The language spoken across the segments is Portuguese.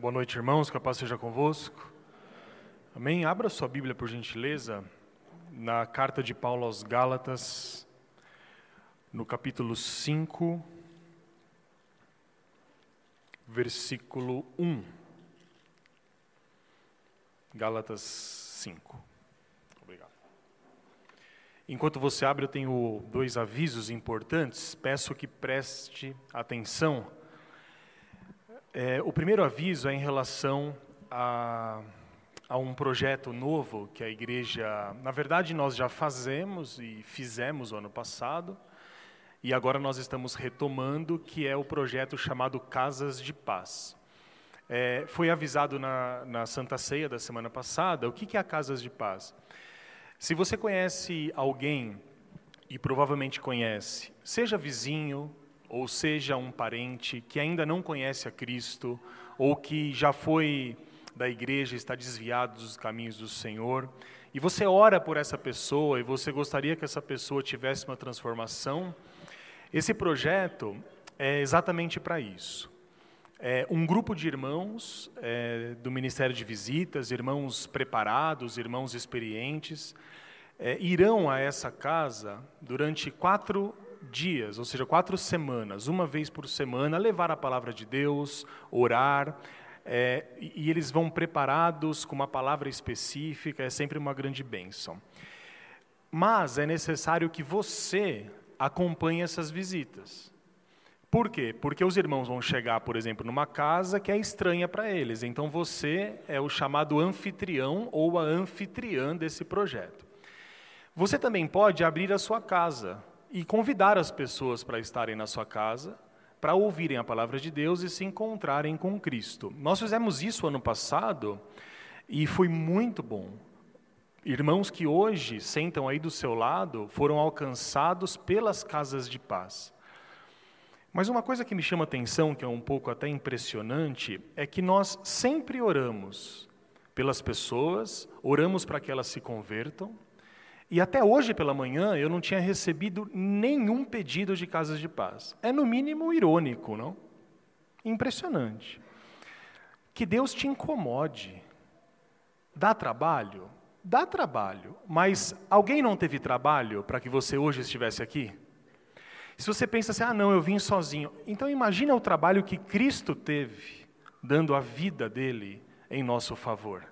Boa noite, irmãos, que a paz seja convosco. Amém? Abra sua Bíblia, por gentileza, na carta de Paulo aos Gálatas, no capítulo 5, versículo 1. Gálatas 5. Obrigado. Enquanto você abre, eu tenho dois avisos importantes, peço que preste atenção. É, o primeiro aviso é em relação a, a, um projeto novo que a igreja, na verdade, nós já fazemos e fizemos o ano passado, e agora nós estamos retomando, que é o projeto chamado Casas de Paz. É, foi avisado na, na, Santa Ceia da semana passada o que, que é a Casas de Paz. Se você conhece alguém, e provavelmente conhece, seja vizinho, ou seja um parente que ainda não conhece a Cristo, ou que já foi da igreja, está desviado dos caminhos do Senhor, e você ora por essa pessoa e você gostaria que essa pessoa tivesse uma transformação, esse projeto é exatamente para isso. É um grupo de irmãos é, do Ministério de Visitas, irmãos preparados, irmãos experientes, é, irão a essa casa durante quatro dias, ou seja, quatro semanas, uma vez por semana, levar a palavra de Deus, orar, é, e eles vão preparados com uma palavra específica, é sempre uma grande bênção. Mas é necessário que você acompanhe essas visitas. Por quê? Porque os irmãos vão chegar, por exemplo, numa casa que é estranha para eles. Então você é o chamado anfitrião ou a anfitriã desse projeto. Você também pode abrir a sua casa e convidar as pessoas para estarem na sua casa, para ouvirem a palavra de Deus e se encontrarem com Cristo. Nós fizemos isso ano passado e foi muito bom. Irmãos que hoje sentam aí do seu lado foram alcançados pelas casas de paz. Mas uma coisa que me chama atenção, que é um pouco até impressionante, é que nós sempre oramos pelas pessoas, oramos para que elas se convertam, e até hoje pela manhã eu não tinha recebido nenhum pedido de casas de paz. É no mínimo irônico, não? Impressionante. Que Deus te incomode. Dá trabalho? Dá trabalho. Mas alguém não teve trabalho para que você hoje estivesse aqui? Se você pensa assim, ah, não, eu vim sozinho. Então imagina o trabalho que Cristo teve, dando a vida dele em nosso favor.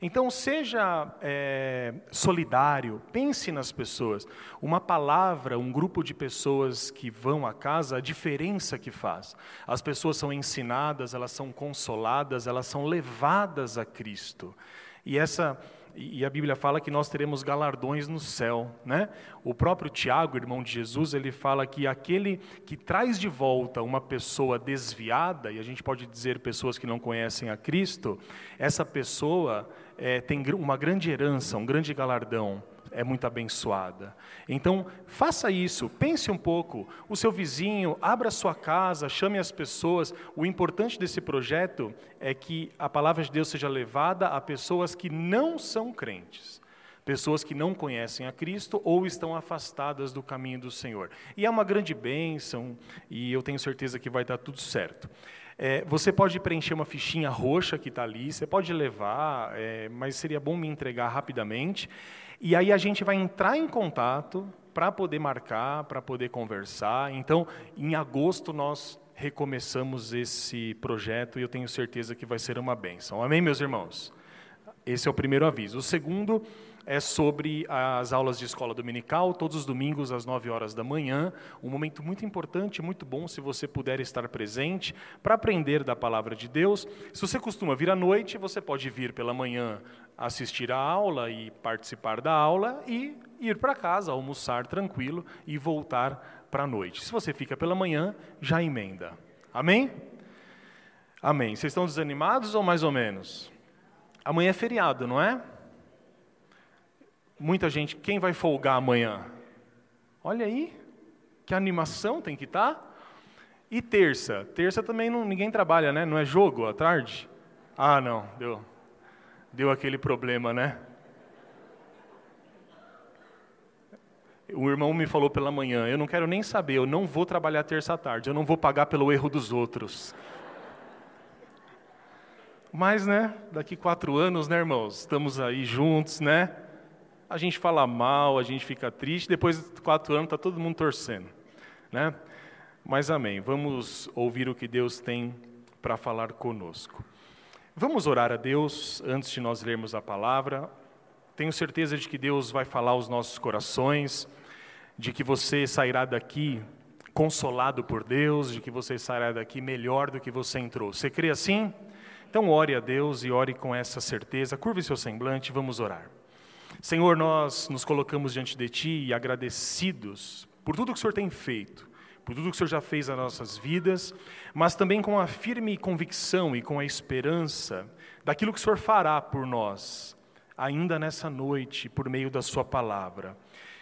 Então, seja é, solidário, pense nas pessoas. Uma palavra, um grupo de pessoas que vão à casa, a diferença que faz. As pessoas são ensinadas, elas são consoladas, elas são levadas a Cristo. E essa e a Bíblia fala que nós teremos galardões no céu, né? O próprio Tiago, irmão de Jesus, ele fala que aquele que traz de volta uma pessoa desviada, e a gente pode dizer pessoas que não conhecem a Cristo, essa pessoa é, tem uma grande herança, um grande galardão é muito abençoada. Então, faça isso, pense um pouco. O seu vizinho, abra sua casa, chame as pessoas. O importante desse projeto é que a palavra de Deus seja levada a pessoas que não são crentes. Pessoas que não conhecem a Cristo ou estão afastadas do caminho do Senhor. E é uma grande bênção, e eu tenho certeza que vai dar tudo certo. É, você pode preencher uma fichinha roxa que está ali, você pode levar, é, mas seria bom me entregar rapidamente. E aí a gente vai entrar em contato para poder marcar, para poder conversar. Então, em agosto nós recomeçamos esse projeto e eu tenho certeza que vai ser uma bênção. Amém, meus irmãos? Esse é o primeiro aviso. O segundo é sobre as aulas de escola dominical, todos os domingos às 9 horas da manhã, um momento muito importante, muito bom se você puder estar presente para aprender da palavra de Deus. Se você costuma vir à noite, você pode vir pela manhã assistir a aula e participar da aula e ir para casa, almoçar tranquilo e voltar para a noite. Se você fica pela manhã, já emenda. Amém? Amém. Vocês estão desanimados ou mais ou menos? Amanhã é feriado, não é? Muita gente, quem vai folgar amanhã? Olha aí, que animação tem que estar. Tá. E terça? Terça também não, ninguém trabalha, né? Não é jogo à tarde? Ah, não, deu, deu aquele problema, né? O irmão me falou pela manhã: eu não quero nem saber, eu não vou trabalhar terça à tarde, eu não vou pagar pelo erro dos outros. Mas, né, daqui quatro anos, né, irmãos? Estamos aí juntos, né? A gente fala mal, a gente fica triste, depois de quatro anos está todo mundo torcendo, né? Mas amém. Vamos ouvir o que Deus tem para falar conosco. Vamos orar a Deus antes de nós lermos a palavra. Tenho certeza de que Deus vai falar aos nossos corações, de que você sairá daqui consolado por Deus, de que você sairá daqui melhor do que você entrou. Você crê assim? Então ore a Deus e ore com essa certeza. Curve seu semblante, vamos orar. Senhor, nós nos colocamos diante de Ti e agradecidos por tudo que o Senhor tem feito, por tudo que o Senhor já fez nas nossas vidas, mas também com a firme convicção e com a esperança daquilo que o Senhor fará por nós, ainda nessa noite, por meio da Sua palavra.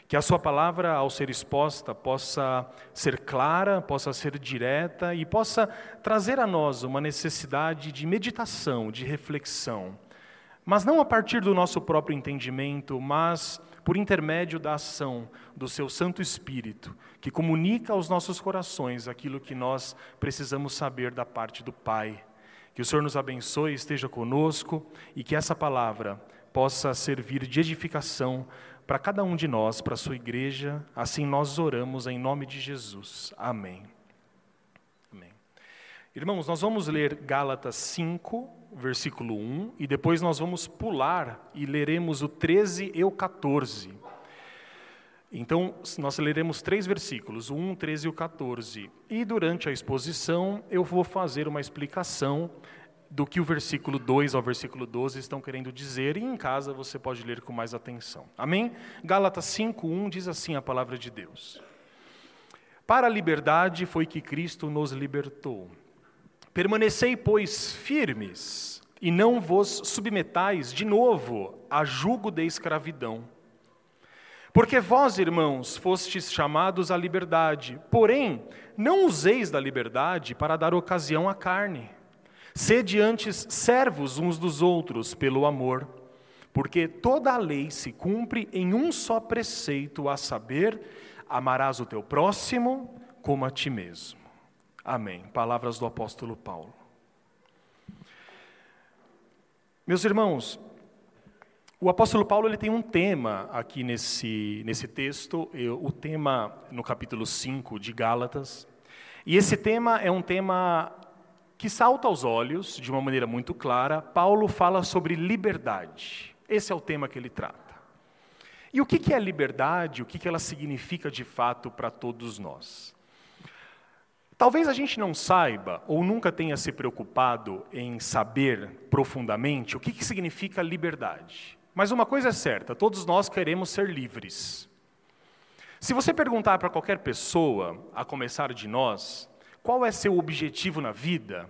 Que a Sua palavra, ao ser exposta, possa ser clara, possa ser direta e possa trazer a nós uma necessidade de meditação, de reflexão. Mas não a partir do nosso próprio entendimento, mas por intermédio da ação do Seu Santo Espírito, que comunica aos nossos corações aquilo que nós precisamos saber da parte do Pai. Que o Senhor nos abençoe, esteja conosco e que essa palavra possa servir de edificação para cada um de nós, para a sua igreja. Assim nós oramos em nome de Jesus. Amém. Amém. Irmãos, nós vamos ler Gálatas 5, versículo 1, e depois nós vamos pular e leremos o 13 e o 14. Então, nós leremos três versículos, o 1, 13 e o 14. E durante a exposição, eu vou fazer uma explicação do que o versículo 2 ao versículo 12 estão querendo dizer, e em casa você pode ler com mais atenção. Amém? Gálatas 5:1 diz assim a palavra de Deus: Para a liberdade foi que Cristo nos libertou. Permanecei, pois, firmes, e não vos submetais de novo a jugo de escravidão. Porque vós, irmãos, fostes chamados à liberdade, porém, não useis da liberdade para dar ocasião à carne Sede antes servos uns dos outros pelo amor, porque toda a lei se cumpre em um só preceito, a saber, amarás o teu próximo como a ti mesmo. Amém. Palavras do apóstolo Paulo. Meus irmãos, o apóstolo Paulo ele tem um tema aqui nesse, nesse texto, o tema no capítulo 5 de Gálatas. E esse tema é um tema que salta aos olhos de uma maneira muito clara, Paulo fala sobre liberdade. Esse é o tema que ele trata. E o que é liberdade, o que ela significa de fato para todos nós? Talvez a gente não saiba ou nunca tenha se preocupado em saber profundamente o que, que significa liberdade. Mas uma coisa é certa: todos nós queremos ser livres. Se você perguntar para qualquer pessoa, a começar de nós, qual é seu objetivo na vida?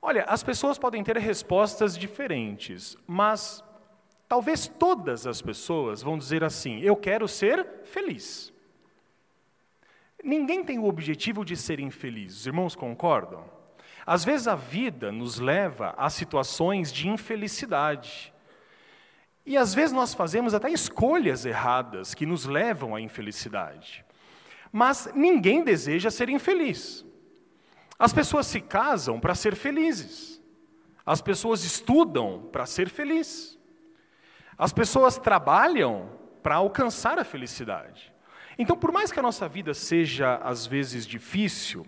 Olha, as pessoas podem ter respostas diferentes, mas talvez todas as pessoas vão dizer assim: eu quero ser feliz. Ninguém tem o objetivo de ser infeliz, os irmãos concordam? Às vezes a vida nos leva a situações de infelicidade. E às vezes nós fazemos até escolhas erradas que nos levam à infelicidade. Mas ninguém deseja ser infeliz. As pessoas se casam para ser felizes. As pessoas estudam para ser felizes. As pessoas trabalham para alcançar a felicidade. Então, por mais que a nossa vida seja às vezes difícil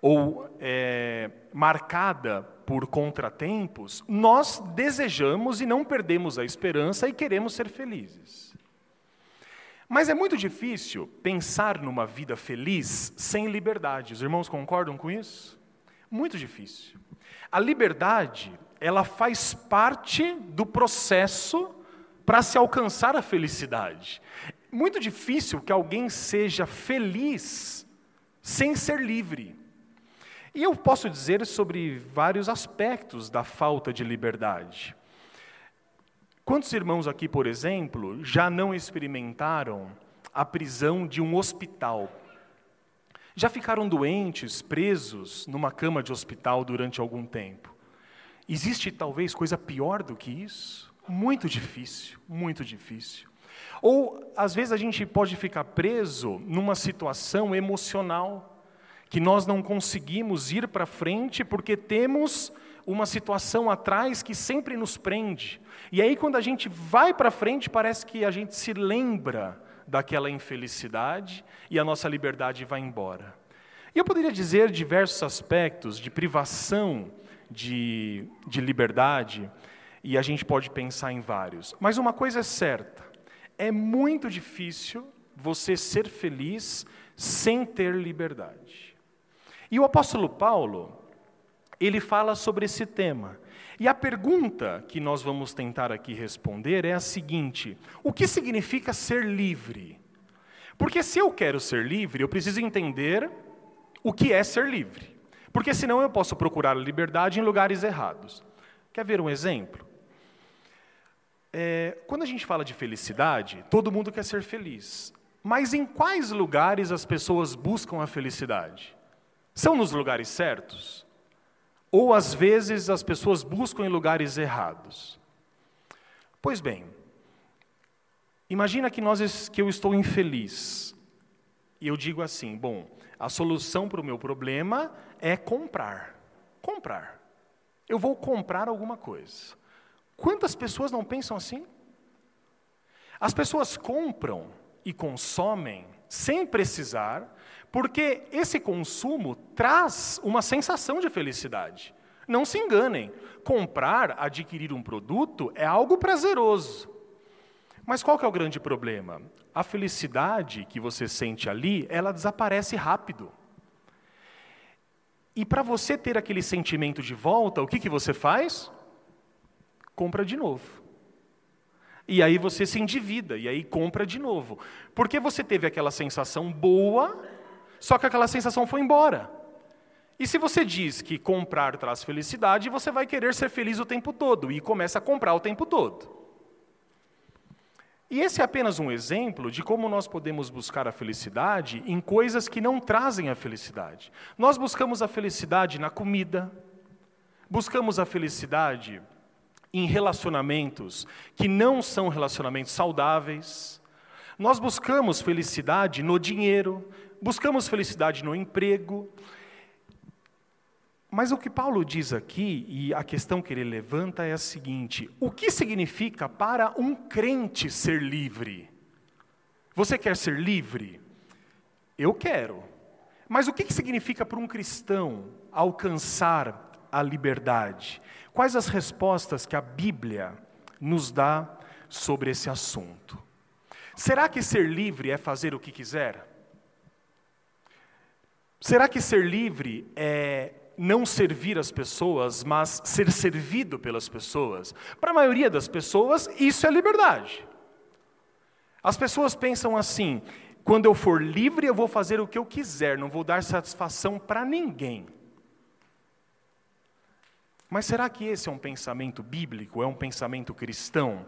ou é, marcada por contratempos, nós desejamos e não perdemos a esperança e queremos ser felizes. Mas é muito difícil pensar numa vida feliz sem liberdade. Os irmãos concordam com isso? Muito difícil. A liberdade, ela faz parte do processo para se alcançar a felicidade. Muito difícil que alguém seja feliz sem ser livre. E eu posso dizer sobre vários aspectos da falta de liberdade. Quantos irmãos aqui, por exemplo, já não experimentaram a prisão de um hospital? Já ficaram doentes, presos numa cama de hospital durante algum tempo? Existe talvez coisa pior do que isso? Muito difícil, muito difícil. Ou às vezes a gente pode ficar preso numa situação emocional que nós não conseguimos ir para frente porque temos uma situação atrás que sempre nos prende. E aí, quando a gente vai para frente, parece que a gente se lembra daquela infelicidade e a nossa liberdade vai embora. E eu poderia dizer diversos aspectos de privação de, de liberdade, e a gente pode pensar em vários. Mas uma coisa é certa: é muito difícil você ser feliz sem ter liberdade. E o apóstolo Paulo, ele fala sobre esse tema. E a pergunta que nós vamos tentar aqui responder é a seguinte: o que significa ser livre? Porque se eu quero ser livre, eu preciso entender o que é ser livre. Porque senão eu posso procurar a liberdade em lugares errados. Quer ver um exemplo? É, quando a gente fala de felicidade, todo mundo quer ser feliz. Mas em quais lugares as pessoas buscam a felicidade? São nos lugares certos? Ou às vezes as pessoas buscam em lugares errados? Pois bem, imagina que, nós, que eu estou infeliz. E eu digo assim: bom, a solução para o meu problema é comprar. Comprar. Eu vou comprar alguma coisa. Quantas pessoas não pensam assim? As pessoas compram e consomem sem precisar, porque esse consumo traz uma sensação de felicidade. Não se enganem, comprar, adquirir um produto é algo prazeroso. Mas qual que é o grande problema? A felicidade que você sente ali, ela desaparece rápido. E para você ter aquele sentimento de volta, o que, que você faz? Compra de novo. E aí você se endivida, e aí compra de novo. Porque você teve aquela sensação boa, só que aquela sensação foi embora. E se você diz que comprar traz felicidade, você vai querer ser feliz o tempo todo, e começa a comprar o tempo todo. E esse é apenas um exemplo de como nós podemos buscar a felicidade em coisas que não trazem a felicidade. Nós buscamos a felicidade na comida, buscamos a felicidade em relacionamentos que não são relacionamentos saudáveis. Nós buscamos felicidade no dinheiro, buscamos felicidade no emprego, mas o que Paulo diz aqui, e a questão que ele levanta é a seguinte: o que significa para um crente ser livre? Você quer ser livre? Eu quero. Mas o que significa para um cristão alcançar a liberdade? Quais as respostas que a Bíblia nos dá sobre esse assunto? Será que ser livre é fazer o que quiser? Será que ser livre é não servir as pessoas, mas ser servido pelas pessoas. Para a maioria das pessoas, isso é liberdade. As pessoas pensam assim: quando eu for livre, eu vou fazer o que eu quiser, não vou dar satisfação para ninguém. Mas será que esse é um pensamento bíblico, é um pensamento cristão?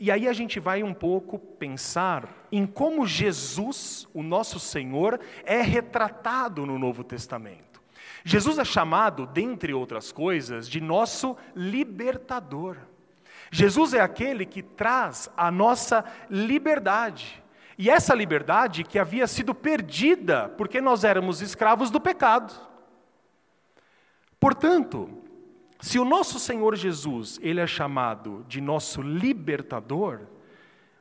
E aí a gente vai um pouco pensar em como Jesus, o nosso Senhor, é retratado no Novo Testamento. Jesus é chamado, dentre outras coisas, de nosso libertador. Jesus é aquele que traz a nossa liberdade. E essa liberdade que havia sido perdida porque nós éramos escravos do pecado. Portanto, se o nosso Senhor Jesus, ele é chamado de nosso libertador,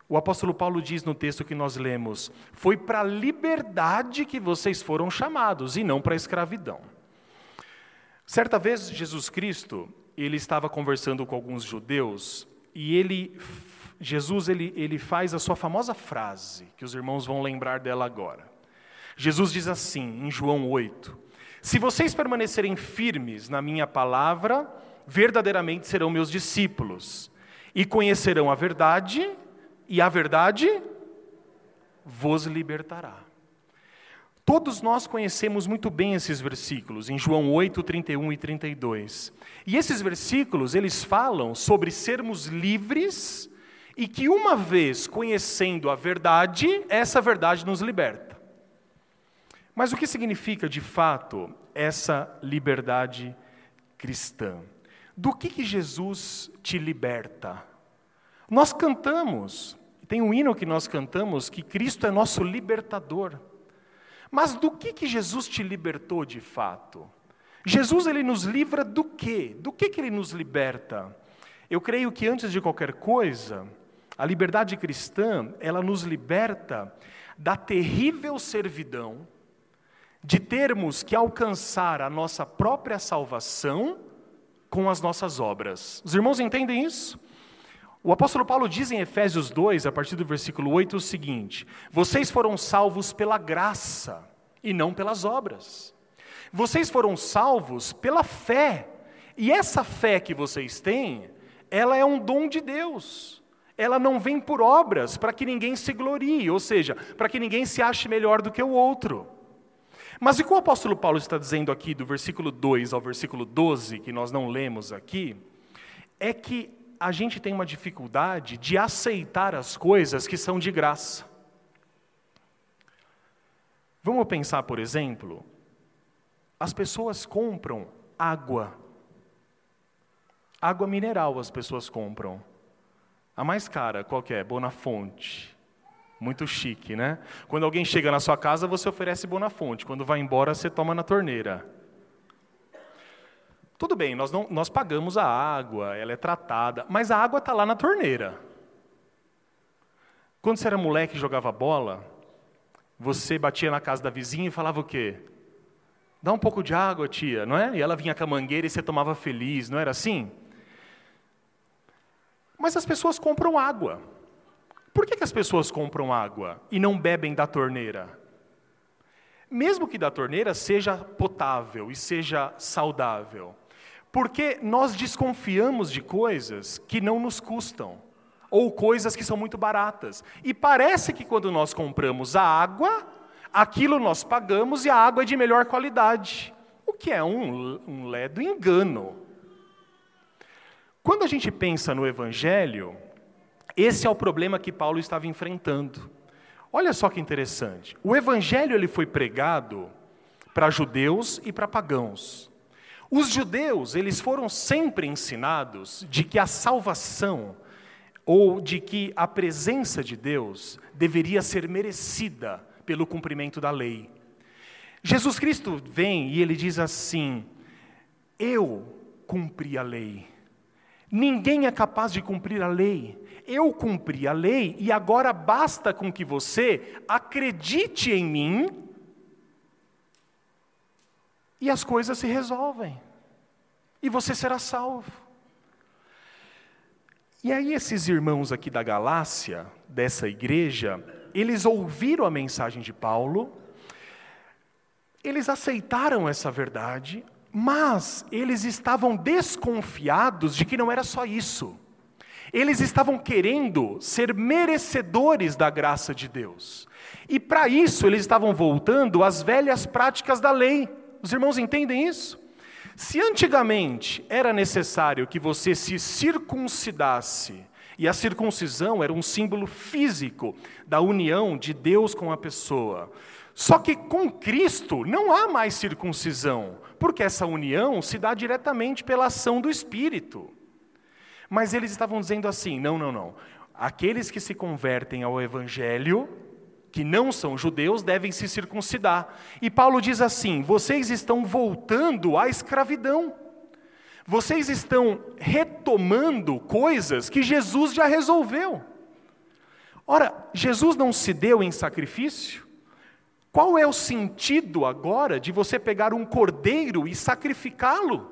o apóstolo Paulo diz no texto que nós lemos: "Foi para a liberdade que vocês foram chamados e não para a escravidão". Certa vez Jesus Cristo, ele estava conversando com alguns judeus e ele Jesus ele, ele faz a sua famosa frase, que os irmãos vão lembrar dela agora. Jesus diz assim, em João 8: Se vocês permanecerem firmes na minha palavra, verdadeiramente serão meus discípulos, e conhecerão a verdade, e a verdade vos libertará. Todos nós conhecemos muito bem esses versículos, em João 8, 31 e 32. E esses versículos, eles falam sobre sermos livres e que uma vez conhecendo a verdade, essa verdade nos liberta. Mas o que significa de fato essa liberdade cristã? Do que, que Jesus te liberta? Nós cantamos, tem um hino que nós cantamos que Cristo é nosso libertador. Mas do que, que Jesus te libertou de fato? Jesus ele nos livra do quê? Do que, que ele nos liberta? Eu creio que antes de qualquer coisa, a liberdade cristã, ela nos liberta da terrível servidão de termos que alcançar a nossa própria salvação com as nossas obras. Os irmãos entendem isso? O apóstolo Paulo diz em Efésios 2, a partir do versículo 8, o seguinte: Vocês foram salvos pela graça e não pelas obras. Vocês foram salvos pela fé. E essa fé que vocês têm, ela é um dom de Deus. Ela não vem por obras para que ninguém se glorie, ou seja, para que ninguém se ache melhor do que o outro. Mas o que o apóstolo Paulo está dizendo aqui, do versículo 2 ao versículo 12, que nós não lemos aqui, é que a gente tem uma dificuldade de aceitar as coisas que são de graça. Vamos pensar, por exemplo, as pessoas compram água. Água mineral as pessoas compram. A mais cara, qual é? Bonafonte. Muito chique, né? Quando alguém chega na sua casa, você oferece Bonafonte. Quando vai embora, você toma na torneira. Tudo bem, nós, não, nós pagamos a água, ela é tratada, mas a água está lá na torneira. Quando você era moleque e jogava bola, você batia na casa da vizinha e falava o quê? Dá um pouco de água, tia, não é? E ela vinha com a mangueira e você tomava feliz, não era assim? Mas as pessoas compram água. Por que, que as pessoas compram água e não bebem da torneira? Mesmo que da torneira seja potável e seja saudável. Porque nós desconfiamos de coisas que não nos custam, ou coisas que são muito baratas. E parece que quando nós compramos a água, aquilo nós pagamos e a água é de melhor qualidade. O que é um, um ledo engano. Quando a gente pensa no Evangelho, esse é o problema que Paulo estava enfrentando. Olha só que interessante. O Evangelho ele foi pregado para judeus e para pagãos. Os judeus, eles foram sempre ensinados de que a salvação ou de que a presença de Deus deveria ser merecida pelo cumprimento da lei. Jesus Cristo vem e ele diz assim: Eu cumpri a lei. Ninguém é capaz de cumprir a lei. Eu cumpri a lei e agora basta com que você acredite em mim e as coisas se resolvem. E você será salvo. E aí, esses irmãos aqui da Galácia, dessa igreja, eles ouviram a mensagem de Paulo, eles aceitaram essa verdade, mas eles estavam desconfiados de que não era só isso. Eles estavam querendo ser merecedores da graça de Deus. E para isso eles estavam voltando às velhas práticas da lei. Os irmãos entendem isso? Se antigamente era necessário que você se circuncidasse, e a circuncisão era um símbolo físico da união de Deus com a pessoa. Só que com Cristo não há mais circuncisão, porque essa união se dá diretamente pela ação do Espírito. Mas eles estavam dizendo assim: não, não, não. Aqueles que se convertem ao Evangelho, que não são judeus devem se circuncidar. E Paulo diz assim: vocês estão voltando à escravidão. Vocês estão retomando coisas que Jesus já resolveu. Ora, Jesus não se deu em sacrifício? Qual é o sentido agora de você pegar um cordeiro e sacrificá-lo?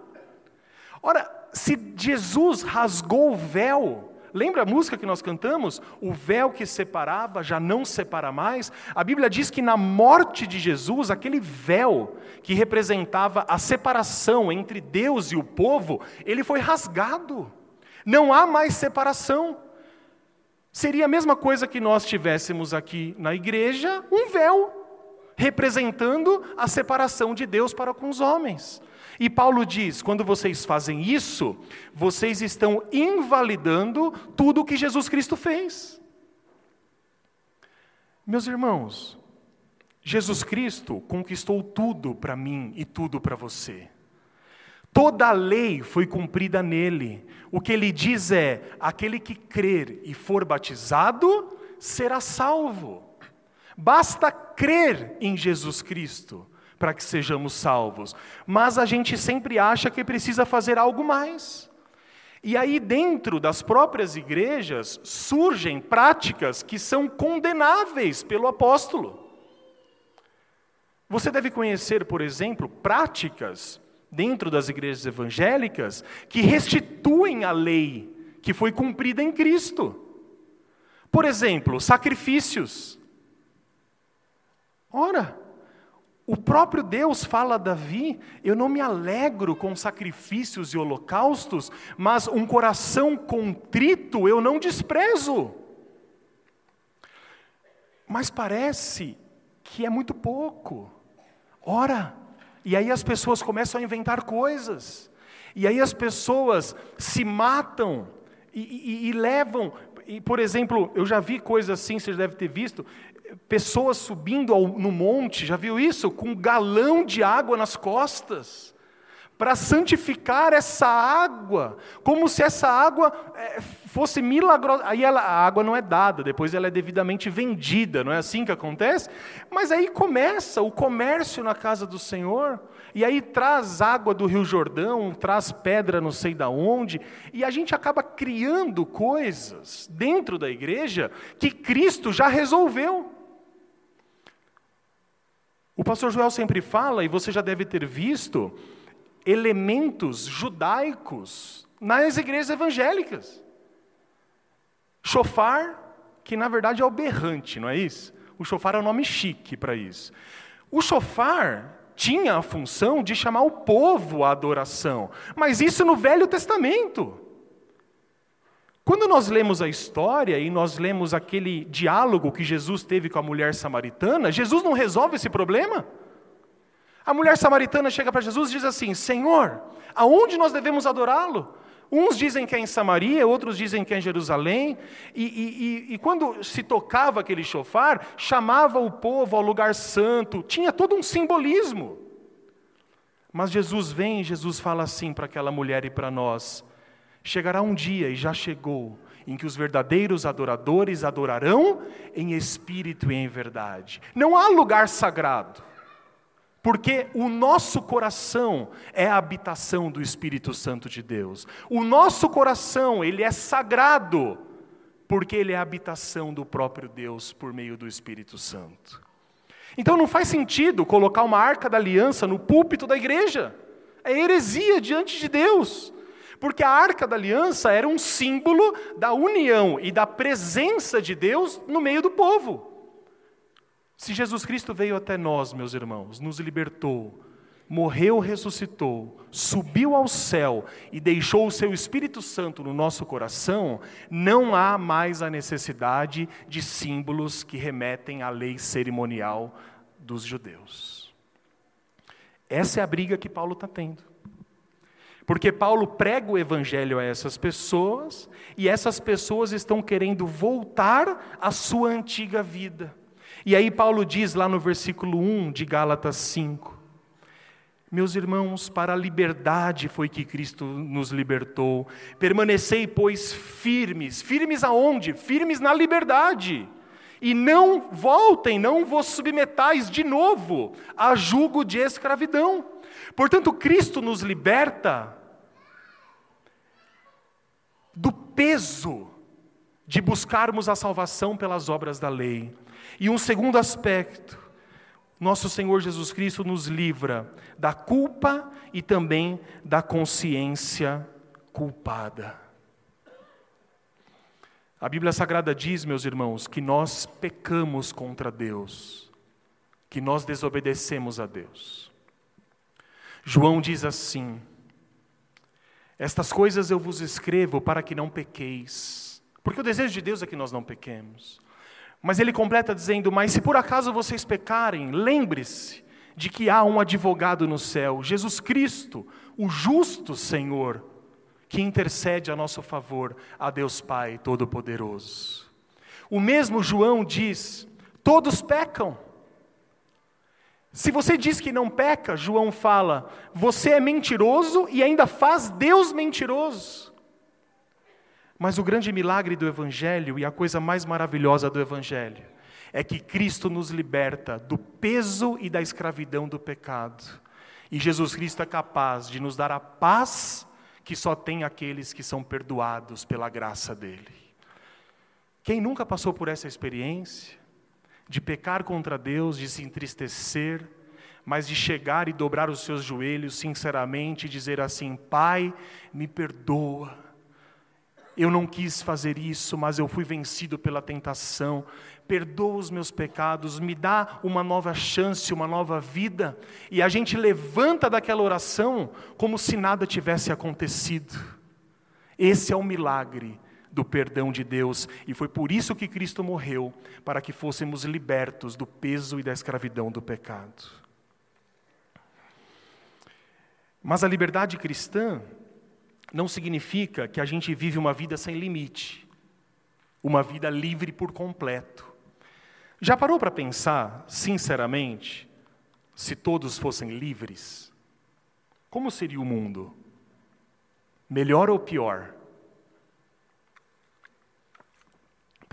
Ora, se Jesus rasgou o véu, Lembra a música que nós cantamos? O véu que separava já não separa mais. A Bíblia diz que na morte de Jesus, aquele véu que representava a separação entre Deus e o povo, ele foi rasgado. Não há mais separação. Seria a mesma coisa que nós tivéssemos aqui na igreja um véu representando a separação de Deus para com os homens. E Paulo diz: quando vocês fazem isso, vocês estão invalidando tudo o que Jesus Cristo fez. Meus irmãos, Jesus Cristo conquistou tudo para mim e tudo para você. Toda a lei foi cumprida nele. O que ele diz é: aquele que crer e for batizado será salvo. Basta crer em Jesus Cristo para que sejamos salvos, mas a gente sempre acha que precisa fazer algo mais. E aí, dentro das próprias igrejas, surgem práticas que são condenáveis pelo apóstolo. Você deve conhecer, por exemplo, práticas dentro das igrejas evangélicas que restituem a lei que foi cumprida em Cristo. Por exemplo, sacrifícios. Ora, o próprio Deus fala a Davi: Eu não me alegro com sacrifícios e holocaustos, mas um coração contrito eu não desprezo. Mas parece que é muito pouco. Ora, e aí as pessoas começam a inventar coisas, e aí as pessoas se matam e, e, e levam. E, por exemplo, eu já vi coisas assim, você deve ter visto, pessoas subindo ao, no monte, já viu isso? Com um galão de água nas costas para santificar essa água, como se essa água é, fosse milagrosa. Aí ela, a água não é dada, depois ela é devidamente vendida, não é assim que acontece? Mas aí começa o comércio na casa do Senhor, e aí traz água do Rio Jordão, traz pedra não sei da onde, e a gente acaba criando coisas dentro da igreja que Cristo já resolveu. O pastor Joel sempre fala, e você já deve ter visto, elementos judaicos nas igrejas evangélicas. Chofar, que na verdade é o berrante, não é isso? O chofar é um nome chique para isso. O chofar tinha a função de chamar o povo à adoração, mas isso no Velho Testamento. Quando nós lemos a história e nós lemos aquele diálogo que Jesus teve com a mulher samaritana, Jesus não resolve esse problema. A mulher samaritana chega para Jesus e diz assim: Senhor, aonde nós devemos adorá-lo? Uns dizem que é em Samaria, outros dizem que é em Jerusalém, e, e, e, e, quando se tocava aquele chofar, chamava o povo ao lugar santo, tinha todo um simbolismo. Mas Jesus vem e Jesus fala assim para aquela mulher e para nós: chegará um dia, e já chegou, em que os verdadeiros adoradores adorarão em espírito e em verdade. Não há lugar sagrado. Porque o nosso coração é a habitação do Espírito Santo de Deus. O nosso coração, ele é sagrado, porque ele é a habitação do próprio Deus por meio do Espírito Santo. Então não faz sentido colocar uma arca da aliança no púlpito da igreja. É heresia diante de Deus. Porque a arca da aliança era um símbolo da união e da presença de Deus no meio do povo. Se Jesus Cristo veio até nós, meus irmãos, nos libertou, morreu, ressuscitou, subiu ao céu e deixou o seu Espírito Santo no nosso coração, não há mais a necessidade de símbolos que remetem à lei cerimonial dos judeus. Essa é a briga que Paulo está tendo. Porque Paulo prega o evangelho a essas pessoas e essas pessoas estão querendo voltar à sua antiga vida. E aí Paulo diz lá no versículo 1 de Gálatas 5: Meus irmãos, para a liberdade foi que Cristo nos libertou. Permanecei, pois, firmes. Firmes aonde? Firmes na liberdade. E não voltem, não vos submetais de novo a jugo de escravidão. Portanto, Cristo nos liberta do peso de buscarmos a salvação pelas obras da lei. E um segundo aspecto, nosso Senhor Jesus Cristo nos livra da culpa e também da consciência culpada. A Bíblia Sagrada diz, meus irmãos, que nós pecamos contra Deus, que nós desobedecemos a Deus. João diz assim: Estas coisas eu vos escrevo para que não pequeis, porque o desejo de Deus é que nós não pequemos. Mas ele completa dizendo: Mas se por acaso vocês pecarem, lembre-se de que há um advogado no céu, Jesus Cristo, o justo Senhor, que intercede a nosso favor a Deus Pai Todo-Poderoso. O mesmo João diz: todos pecam. Se você diz que não peca, João fala, você é mentiroso e ainda faz Deus mentiroso. Mas o grande milagre do Evangelho e a coisa mais maravilhosa do Evangelho é que Cristo nos liberta do peso e da escravidão do pecado. E Jesus Cristo é capaz de nos dar a paz que só tem aqueles que são perdoados pela graça dele. Quem nunca passou por essa experiência de pecar contra Deus, de se entristecer, mas de chegar e dobrar os seus joelhos sinceramente e dizer assim: Pai, me perdoa. Eu não quis fazer isso, mas eu fui vencido pela tentação. Perdoa os meus pecados, me dá uma nova chance, uma nova vida. E a gente levanta daquela oração como se nada tivesse acontecido. Esse é o milagre do perdão de Deus, e foi por isso que Cristo morreu, para que fôssemos libertos do peso e da escravidão do pecado. Mas a liberdade cristã não significa que a gente vive uma vida sem limite, uma vida livre por completo. Já parou para pensar, sinceramente, se todos fossem livres? Como seria o mundo? Melhor ou pior?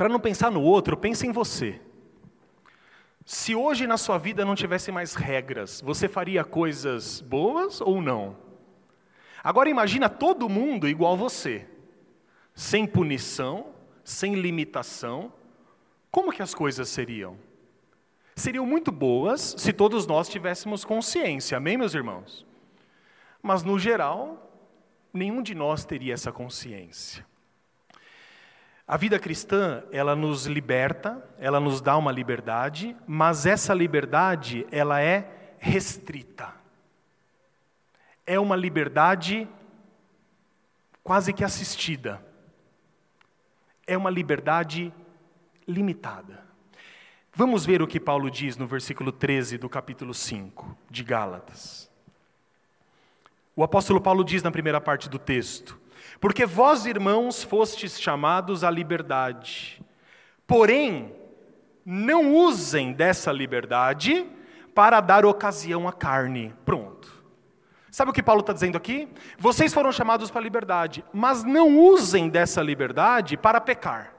Para não pensar no outro, pense em você. Se hoje na sua vida não tivesse mais regras, você faria coisas boas ou não? Agora imagina todo mundo igual você, sem punição, sem limitação. Como que as coisas seriam? Seriam muito boas se todos nós tivéssemos consciência, amém, meus irmãos? Mas no geral, nenhum de nós teria essa consciência. A vida cristã, ela nos liberta, ela nos dá uma liberdade, mas essa liberdade, ela é restrita é uma liberdade quase que assistida. É uma liberdade limitada. Vamos ver o que Paulo diz no versículo 13 do capítulo 5 de Gálatas. O apóstolo Paulo diz na primeira parte do texto: Porque vós, irmãos, fostes chamados à liberdade, porém, não usem dessa liberdade para dar ocasião à carne. Pronto. Sabe o que Paulo está dizendo aqui? Vocês foram chamados para a liberdade, mas não usem dessa liberdade para pecar.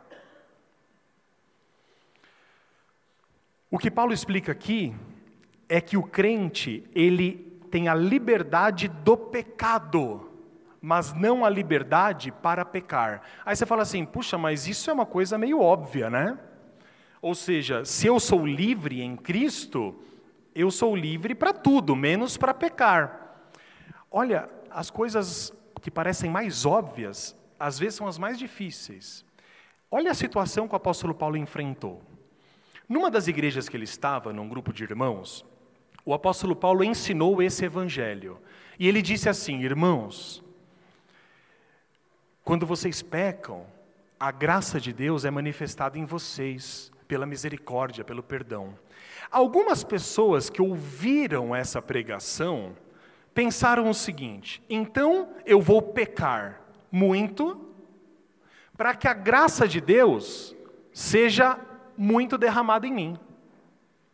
O que Paulo explica aqui é que o crente, ele tem a liberdade do pecado, mas não a liberdade para pecar. Aí você fala assim: puxa, mas isso é uma coisa meio óbvia, né? Ou seja, se eu sou livre em Cristo, eu sou livre para tudo, menos para pecar. Olha, as coisas que parecem mais óbvias, às vezes são as mais difíceis. Olha a situação que o apóstolo Paulo enfrentou. Numa das igrejas que ele estava, num grupo de irmãos, o apóstolo Paulo ensinou esse evangelho. E ele disse assim: Irmãos, quando vocês pecam, a graça de Deus é manifestada em vocês, pela misericórdia, pelo perdão. Algumas pessoas que ouviram essa pregação, pensaram o seguinte: então eu vou pecar muito, para que a graça de Deus seja muito derramada em mim.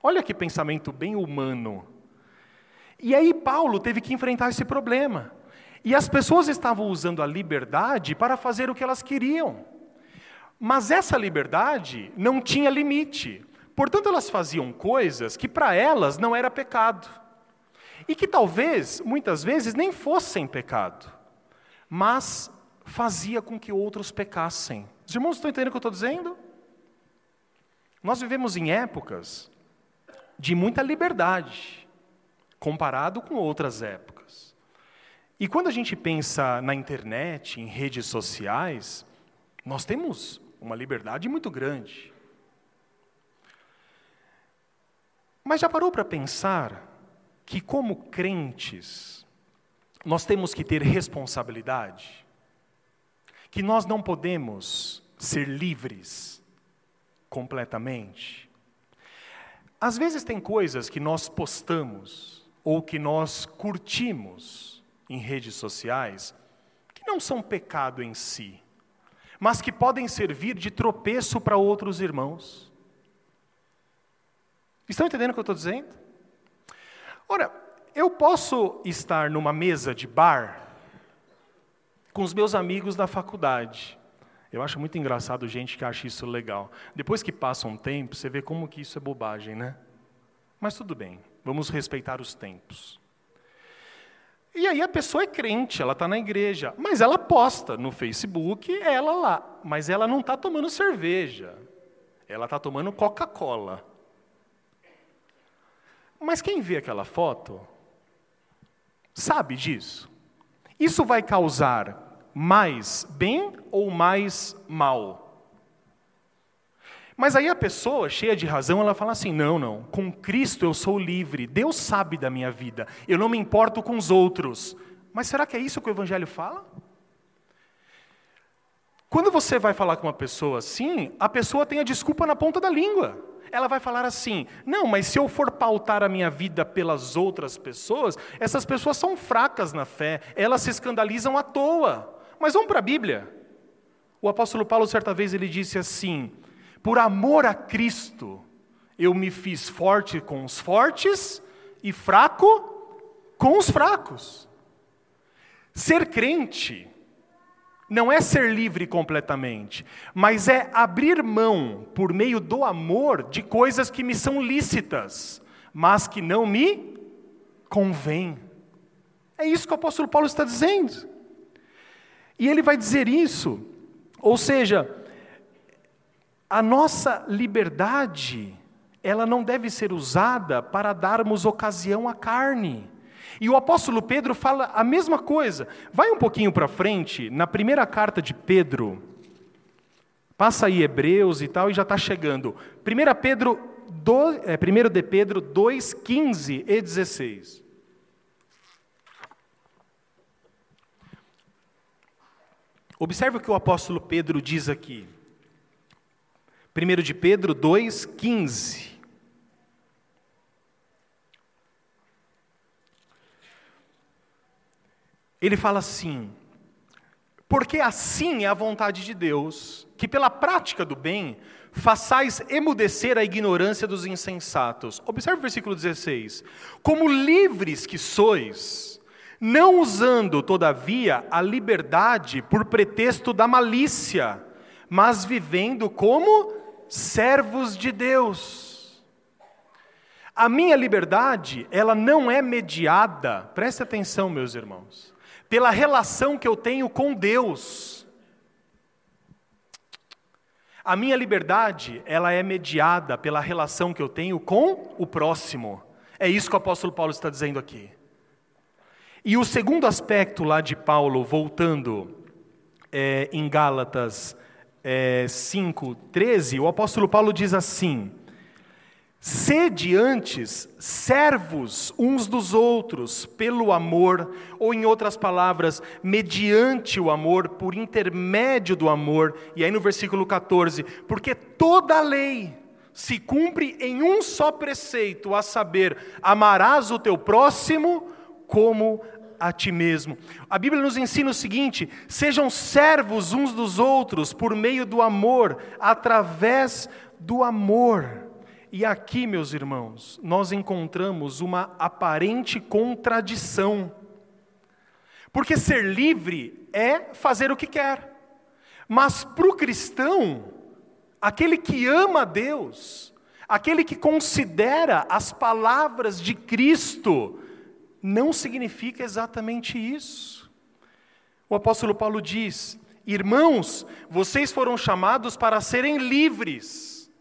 Olha que pensamento bem humano. E aí Paulo teve que enfrentar esse problema. E as pessoas estavam usando a liberdade para fazer o que elas queriam. Mas essa liberdade não tinha limite. Portanto, elas faziam coisas que para elas não era pecado e que talvez, muitas vezes, nem fossem pecado, mas fazia com que outros pecassem. Os irmãos estão entendendo o que eu estou dizendo? Nós vivemos em épocas de muita liberdade, comparado com outras épocas. E quando a gente pensa na internet, em redes sociais, nós temos uma liberdade muito grande. Mas já parou para pensar que, como crentes, nós temos que ter responsabilidade, que nós não podemos ser livres completamente. Às vezes, tem coisas que nós postamos ou que nós curtimos em redes sociais que não são pecado em si, mas que podem servir de tropeço para outros irmãos. Estão entendendo o que eu estou dizendo? Ora, eu posso estar numa mesa de bar com os meus amigos da faculdade Eu acho muito engraçado gente que acha isso legal. Depois que passa um tempo, você vê como que isso é bobagem, né? Mas tudo bem, vamos respeitar os tempos. E aí a pessoa é crente, ela está na igreja, mas ela posta no Facebook, ela lá, mas ela não está tomando cerveja, ela está tomando Coca-Cola. Mas quem vê aquela foto sabe disso. Isso vai causar mais bem ou mais mal? Mas aí a pessoa, cheia de razão, ela fala assim: não, não, com Cristo eu sou livre, Deus sabe da minha vida, eu não me importo com os outros. Mas será que é isso que o Evangelho fala? Quando você vai falar com uma pessoa assim, a pessoa tem a desculpa na ponta da língua. Ela vai falar assim: não, mas se eu for pautar a minha vida pelas outras pessoas, essas pessoas são fracas na fé, elas se escandalizam à toa. Mas vamos para a Bíblia. O apóstolo Paulo, certa vez, ele disse assim: por amor a Cristo, eu me fiz forte com os fortes e fraco com os fracos. Ser crente não é ser livre completamente, mas é abrir mão, por meio do amor, de coisas que me são lícitas, mas que não me convêm. É isso que o apóstolo Paulo está dizendo. E ele vai dizer isso, ou seja, a nossa liberdade, ela não deve ser usada para darmos ocasião à carne. E o apóstolo Pedro fala a mesma coisa. Vai um pouquinho para frente, na primeira carta de Pedro, passa aí Hebreus e tal, e já está chegando. 1 Pedro, do, é, 1 de Pedro 2, 15 e 16. Observe o que o apóstolo Pedro diz aqui. 1 de Pedro 2,15. Ele fala assim: Porque assim é a vontade de Deus, que pela prática do bem façais emudecer a ignorância dos insensatos. Observe o versículo 16: Como livres que sois, não usando, todavia, a liberdade por pretexto da malícia, mas vivendo como servos de Deus. A minha liberdade, ela não é mediada, preste atenção, meus irmãos, pela relação que eu tenho com Deus. A minha liberdade, ela é mediada pela relação que eu tenho com o próximo. É isso que o apóstolo Paulo está dizendo aqui. E o segundo aspecto lá de Paulo, voltando é, em Gálatas é, 5, 13, o apóstolo Paulo diz assim: Sede antes servos uns dos outros pelo amor, ou em outras palavras, mediante o amor, por intermédio do amor. E aí no versículo 14: Porque toda a lei se cumpre em um só preceito, a saber, amarás o teu próximo como a ti mesmo. A Bíblia nos ensina o seguinte: sejam servos uns dos outros por meio do amor, através do amor. E aqui, meus irmãos, nós encontramos uma aparente contradição. Porque ser livre é fazer o que quer. Mas para o cristão, aquele que ama a Deus, aquele que considera as palavras de Cristo não significa exatamente isso. O apóstolo Paulo diz: Irmãos, vocês foram chamados para serem livres,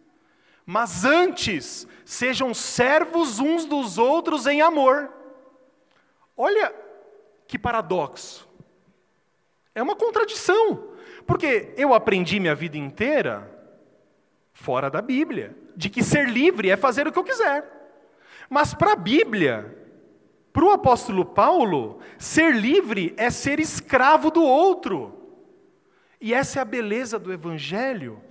mas antes sejam servos uns dos outros em amor. Olha que paradoxo. É uma contradição, porque eu aprendi minha vida inteira, fora da Bíblia, de que ser livre é fazer o que eu quiser. Mas para a Bíblia, para o apóstolo Paulo, ser livre é ser escravo do outro. E essa é a beleza do Evangelho,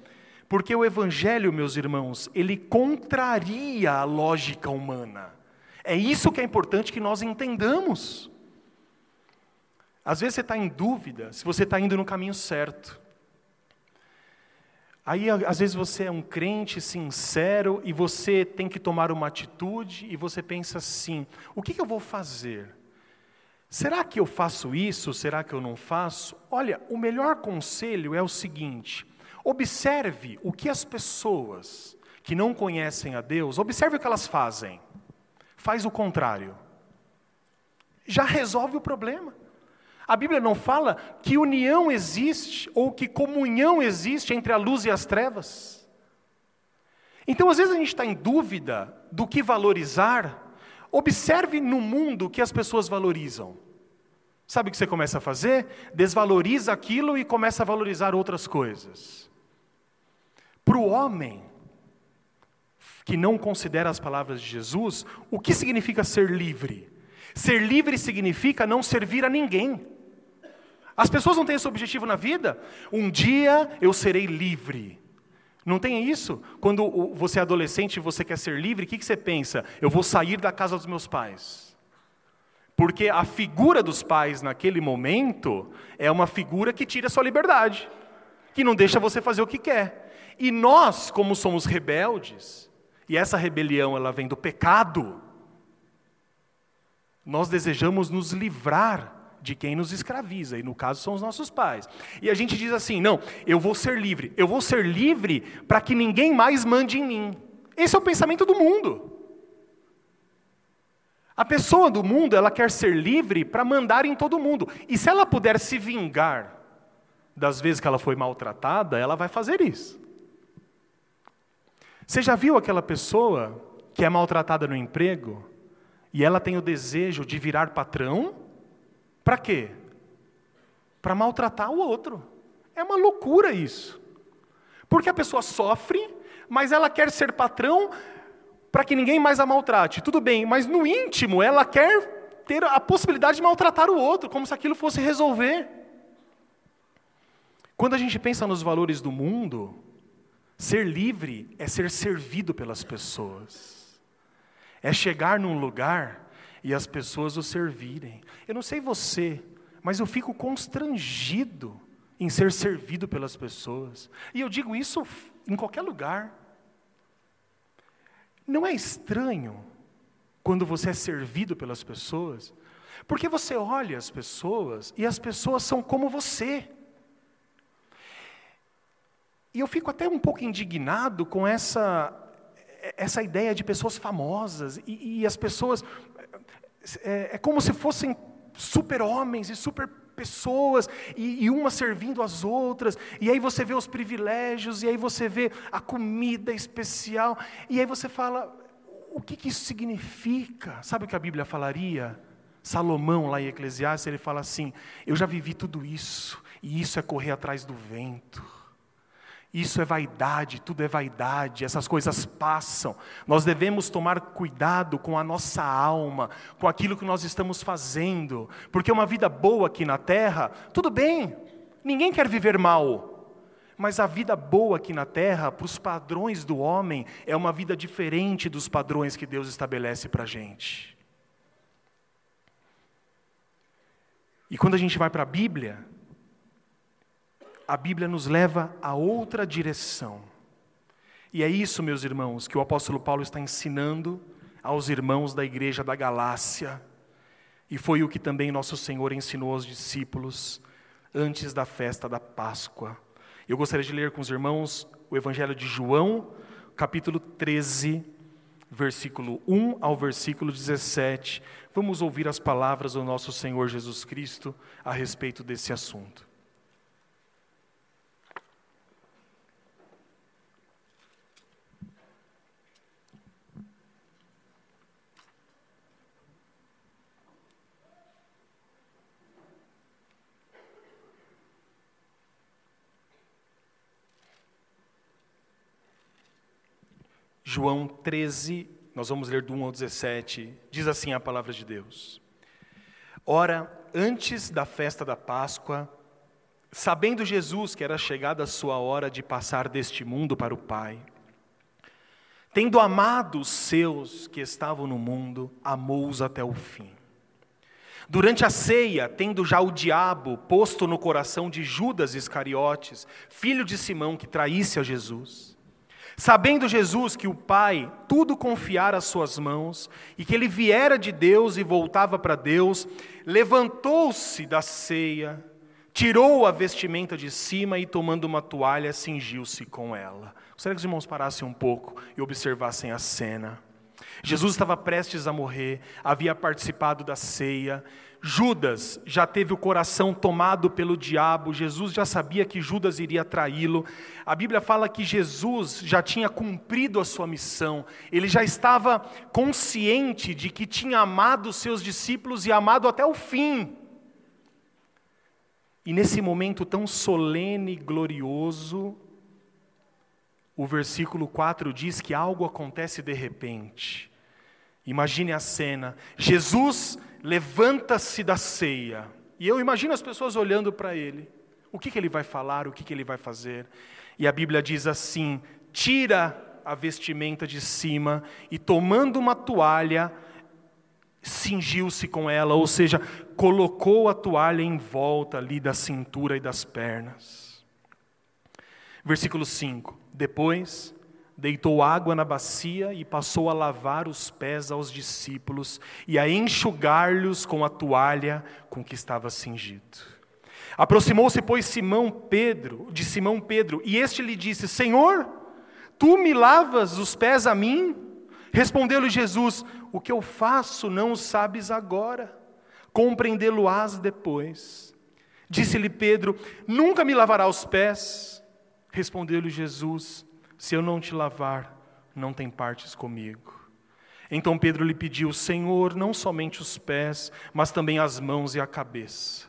porque o Evangelho, meus irmãos, ele contraria a lógica humana. É isso que é importante que nós entendamos. Às vezes você está em dúvida se você está indo no caminho certo. Aí, às vezes, você é um crente sincero e você tem que tomar uma atitude e você pensa assim: o que, eu vou fazer? Será que eu faço isso? Será que eu não faço? Olha, o melhor conselho é o seguinte: observe o que as pessoas que não conhecem a Deus, observe o que elas fazem. Faz o contrário. Já resolve o problema. A Bíblia não fala que união existe ou que comunhão existe entre a luz e as trevas. Então, às vezes, a gente está em dúvida do que valorizar. Observe no mundo que as pessoas valorizam. Sabe o que você começa a fazer? Desvaloriza aquilo e começa a valorizar outras coisas. Para o homem que não considera as palavras de Jesus, o que significa ser livre? Ser livre significa não servir a ninguém. As pessoas não têm esse objetivo na vida? Um dia eu serei livre. Não tem isso? Quando você é adolescente e você quer ser livre, o que você pensa? Eu vou sair da casa dos meus pais. Porque a figura dos pais naquele momento é uma figura que tira a sua liberdade, que não deixa você fazer o que quer. E nós, como somos rebeldes, e essa rebelião ela vem do pecado, nós desejamos nos livrar de quem nos escraviza, e no caso são os nossos pais. E a gente diz assim: não, eu vou ser livre, eu vou ser livre para que ninguém mais mande em mim. Esse é o pensamento do mundo. A pessoa do mundo, ela quer ser livre para mandar em todo mundo. E se ela puder se vingar das vezes que ela foi maltratada, ela vai fazer isso. Você já viu aquela pessoa que é maltratada no emprego e ela tem o desejo de virar patrão? Para quê? Para maltratar o outro. É uma loucura isso. Porque a pessoa sofre, mas ela quer ser patrão para que ninguém mais a maltrate. Tudo bem, mas no íntimo ela quer ter a possibilidade de maltratar o outro, como se aquilo fosse resolver. Quando a gente pensa nos valores do mundo, ser livre é ser servido pelas pessoas, é chegar num lugar e as pessoas o servirem. Eu não sei você, mas eu fico constrangido em ser servido pelas pessoas. E eu digo isso em qualquer lugar. Não é estranho quando você é servido pelas pessoas? Porque você olha as pessoas e as pessoas são como você. E eu fico até um pouco indignado com essa, essa ideia de pessoas famosas e, e as pessoas é, é como se fossem super-homens e super pessoas, e, e uma servindo as outras, e aí você vê os privilégios, e aí você vê a comida especial, e aí você fala, o que, que isso significa? Sabe o que a Bíblia falaria? Salomão, lá em Eclesiastes, ele fala assim: Eu já vivi tudo isso, e isso é correr atrás do vento. Isso é vaidade, tudo é vaidade, essas coisas passam. Nós devemos tomar cuidado com a nossa alma, com aquilo que nós estamos fazendo, porque uma vida boa aqui na terra, tudo bem, ninguém quer viver mal, mas a vida boa aqui na terra, para os padrões do homem, é uma vida diferente dos padrões que Deus estabelece para a gente. E quando a gente vai para a Bíblia, a Bíblia nos leva a outra direção. E é isso, meus irmãos, que o apóstolo Paulo está ensinando aos irmãos da igreja da Galácia, e foi o que também nosso Senhor ensinou aos discípulos antes da festa da Páscoa. Eu gostaria de ler com os irmãos o Evangelho de João, capítulo 13, versículo 1 ao versículo 17. Vamos ouvir as palavras do nosso Senhor Jesus Cristo a respeito desse assunto. João 13, nós vamos ler do 1 ao 17, diz assim a palavra de Deus. Ora, antes da festa da Páscoa, sabendo Jesus que era chegada a sua hora de passar deste mundo para o Pai, tendo amado os seus que estavam no mundo, amou-os até o fim. Durante a ceia, tendo já o diabo posto no coração de Judas Iscariotes, filho de Simão, que traísse a Jesus, Sabendo Jesus que o Pai tudo confiara às suas mãos e que ele viera de Deus e voltava para Deus, levantou-se da ceia, tirou a vestimenta de cima e, tomando uma toalha, cingiu-se com ela. Gostaria que os irmãos parassem um pouco e observassem a cena. Jesus estava prestes a morrer, havia participado da ceia. Judas já teve o coração tomado pelo diabo, Jesus já sabia que Judas iria traí-lo. A Bíblia fala que Jesus já tinha cumprido a sua missão, ele já estava consciente de que tinha amado os seus discípulos e amado até o fim. E nesse momento tão solene e glorioso, o versículo 4 diz que algo acontece de repente. Imagine a cena: Jesus levanta-se da ceia, e eu imagino as pessoas olhando para ele. O que, que ele vai falar, o que, que ele vai fazer? E a Bíblia diz assim: tira a vestimenta de cima e, tomando uma toalha, cingiu-se com ela, ou seja, colocou a toalha em volta ali da cintura e das pernas. Versículo 5: Depois deitou água na bacia e passou a lavar os pés aos discípulos e a enxugar-lhes com a toalha com que estava cingido. Aproximou-se, pois, Simão Pedro, de Simão Pedro, e este lhe disse: Senhor, tu me lavas os pés a mim? Respondeu-lhe Jesus: O que eu faço não o sabes agora, compreendê-lo-ás depois. Disse-lhe Pedro: Nunca me lavará os pés. Respondeu-lhe Jesus: Se eu não te lavar, não tem partes comigo. Então Pedro lhe pediu: Senhor, não somente os pés, mas também as mãos e a cabeça.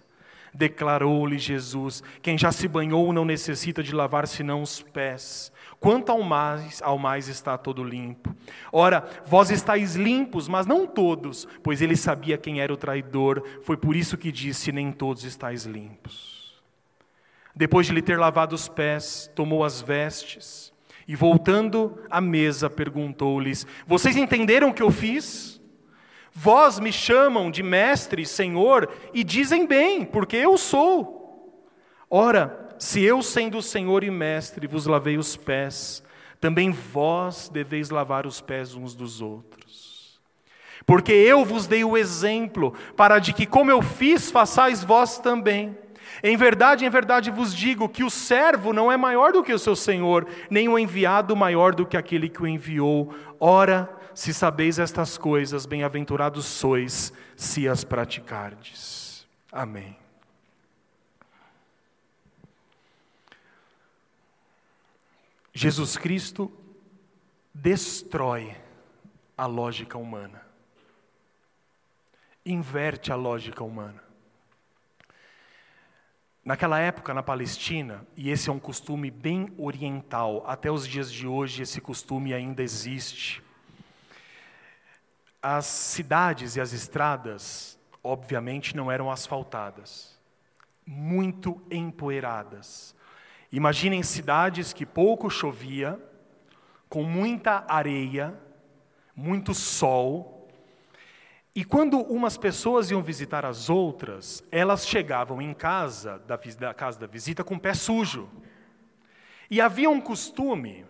Declarou-lhe Jesus: Quem já se banhou não necessita de lavar senão os pés Quanto ao mais, ao mais está todo limpo. Ora, vós estáis limpos, mas não todos, pois ele sabia quem era o traidor, foi por isso que disse: Nem todos estáis limpos. Depois de lhe ter lavado os pés, tomou as vestes e, voltando à mesa, perguntou-lhes: Vocês entenderam o que eu fiz? Vós me chamam de mestre, senhor, e dizem bem, porque eu sou. Ora, se eu, sendo Senhor e Mestre, vos lavei os pés, também vós deveis lavar os pés uns dos outros. Porque eu vos dei o exemplo, para de que, como eu fiz, façais vós também. Em verdade, em verdade vos digo que o servo não é maior do que o seu senhor, nem o enviado maior do que aquele que o enviou. Ora, se sabeis estas coisas, bem-aventurados sois, se as praticardes. Amém. Jesus Cristo destrói a lógica humana, inverte a lógica humana. Naquela época, na Palestina, e esse é um costume bem oriental, até os dias de hoje esse costume ainda existe. As cidades e as estradas, obviamente, não eram asfaltadas, muito empoeiradas. Imaginem cidades que pouco chovia, com muita areia, muito sol, e quando umas pessoas iam visitar as outras, elas chegavam em casa, da, da casa da visita, com o pé sujo. E havia um costume,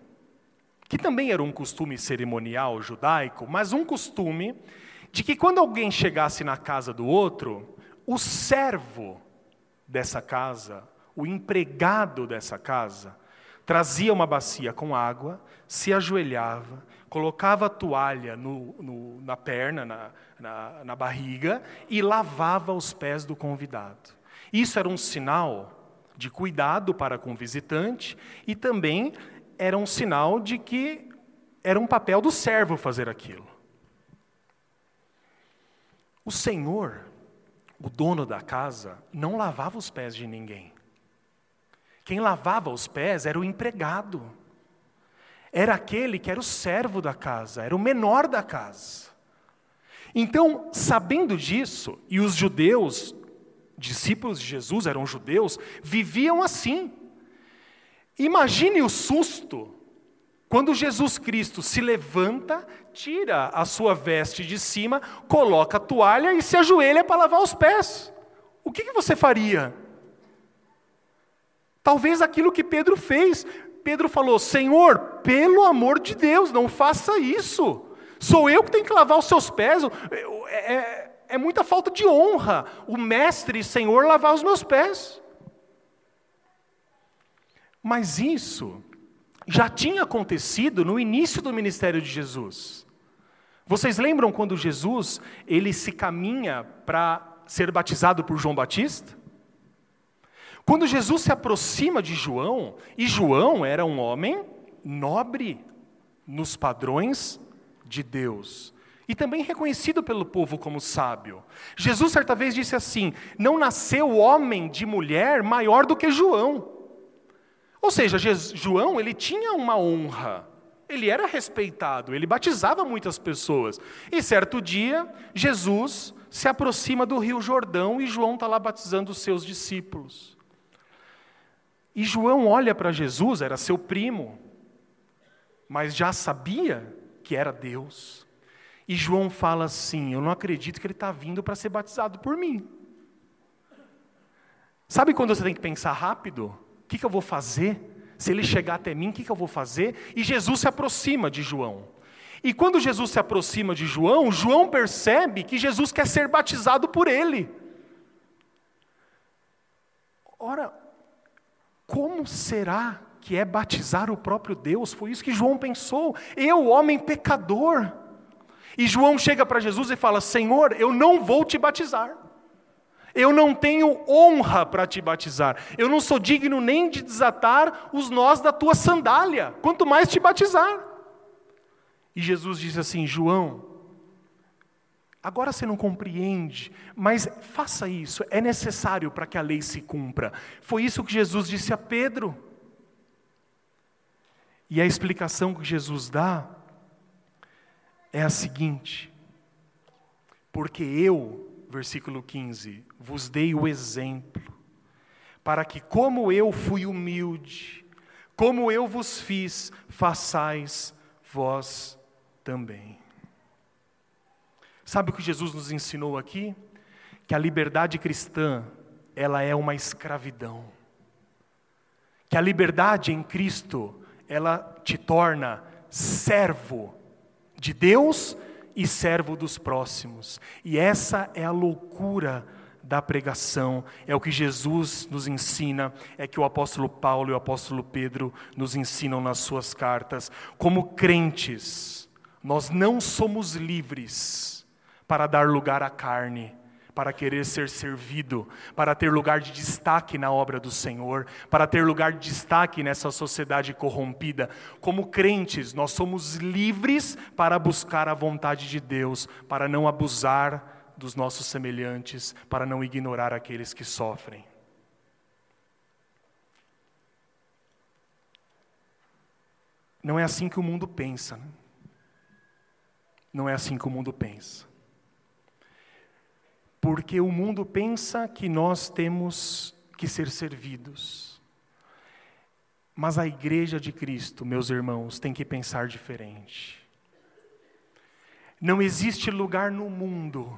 que também era um costume cerimonial judaico, mas um costume de que quando alguém chegasse na casa do outro, o servo dessa casa o empregado dessa casa trazia uma bacia com água, se ajoelhava, colocava a toalha no, no, na perna, na, na, na barriga e lavava os pés do convidado. Isso era um sinal de cuidado para com o visitante e também era um sinal de que era um papel do servo fazer aquilo. O Senhor, o dono da casa, não lavava os pés de ninguém. Quem lavava os pés era o empregado. Era aquele que era o servo da casa, era o menor da casa. Então, sabendo disso, e os judeus, discípulos de Jesus eram judeus, viviam assim. Imagine o susto quando Jesus Cristo se levanta, tira a sua veste de cima, coloca a toalha e se ajoelha para lavar os pés. O que, que você faria? Talvez aquilo que Pedro fez. Pedro falou: Senhor, pelo amor de Deus, não faça isso. Sou eu que tenho que lavar os seus pés. É, é, é muita falta de honra o mestre senhor lavar os meus pés. Mas isso já tinha acontecido no início do ministério de Jesus. Vocês lembram quando Jesus ele se caminha para ser batizado por João Batista? Quando Jesus se aproxima de João, e João era um homem nobre nos padrões de Deus, e também reconhecido pelo povo como sábio. Jesus certa vez disse assim: Não nasceu homem de mulher maior do que João. Ou seja, João ele tinha uma honra, ele era respeitado, ele batizava muitas pessoas. E certo dia, Jesus se aproxima do Rio Jordão e João está lá batizando os seus discípulos. E João olha para Jesus, era seu primo, mas já sabia que era Deus. E João fala assim: Eu não acredito que ele está vindo para ser batizado por mim. Sabe quando você tem que pensar rápido? O que, que eu vou fazer? Se ele chegar até mim, o que, que eu vou fazer? E Jesus se aproxima de João. E quando Jesus se aproxima de João, João percebe que Jesus quer ser batizado por ele. Ora, como será que é batizar o próprio Deus? Foi isso que João pensou. Eu, homem pecador. E João chega para Jesus e fala: Senhor, eu não vou te batizar. Eu não tenho honra para te batizar. Eu não sou digno nem de desatar os nós da tua sandália, quanto mais te batizar. E Jesus disse assim: João, Agora você não compreende, mas faça isso, é necessário para que a lei se cumpra. Foi isso que Jesus disse a Pedro. E a explicação que Jesus dá é a seguinte: porque eu, versículo 15, vos dei o exemplo, para que, como eu fui humilde, como eu vos fiz, façais vós também. Sabe o que Jesus nos ensinou aqui? Que a liberdade cristã, ela é uma escravidão. Que a liberdade em Cristo, ela te torna servo de Deus e servo dos próximos. E essa é a loucura da pregação, é o que Jesus nos ensina, é que o apóstolo Paulo e o apóstolo Pedro nos ensinam nas suas cartas. Como crentes, nós não somos livres para dar lugar à carne, para querer ser servido, para ter lugar de destaque na obra do Senhor, para ter lugar de destaque nessa sociedade corrompida. Como crentes, nós somos livres para buscar a vontade de Deus, para não abusar dos nossos semelhantes, para não ignorar aqueles que sofrem. Não é assim que o mundo pensa. Né? Não é assim que o mundo pensa porque o mundo pensa que nós temos que ser servidos. Mas a igreja de Cristo, meus irmãos, tem que pensar diferente. Não existe lugar no mundo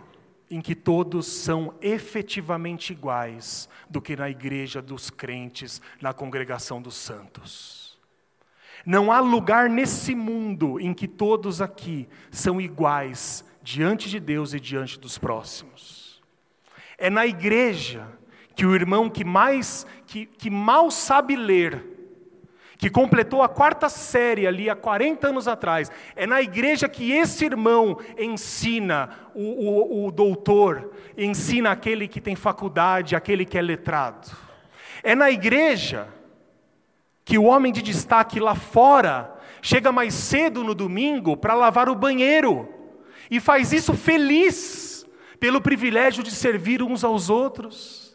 em que todos são efetivamente iguais do que na igreja dos crentes, na congregação dos santos. Não há lugar nesse mundo em que todos aqui são iguais diante de Deus e diante dos próximos. É na igreja que o irmão que mais, que, que mal sabe ler, que completou a quarta série ali há 40 anos atrás, é na igreja que esse irmão ensina o, o, o doutor, ensina aquele que tem faculdade, aquele que é letrado. É na igreja que o homem de destaque lá fora chega mais cedo no domingo para lavar o banheiro e faz isso feliz pelo privilégio de servir uns aos outros.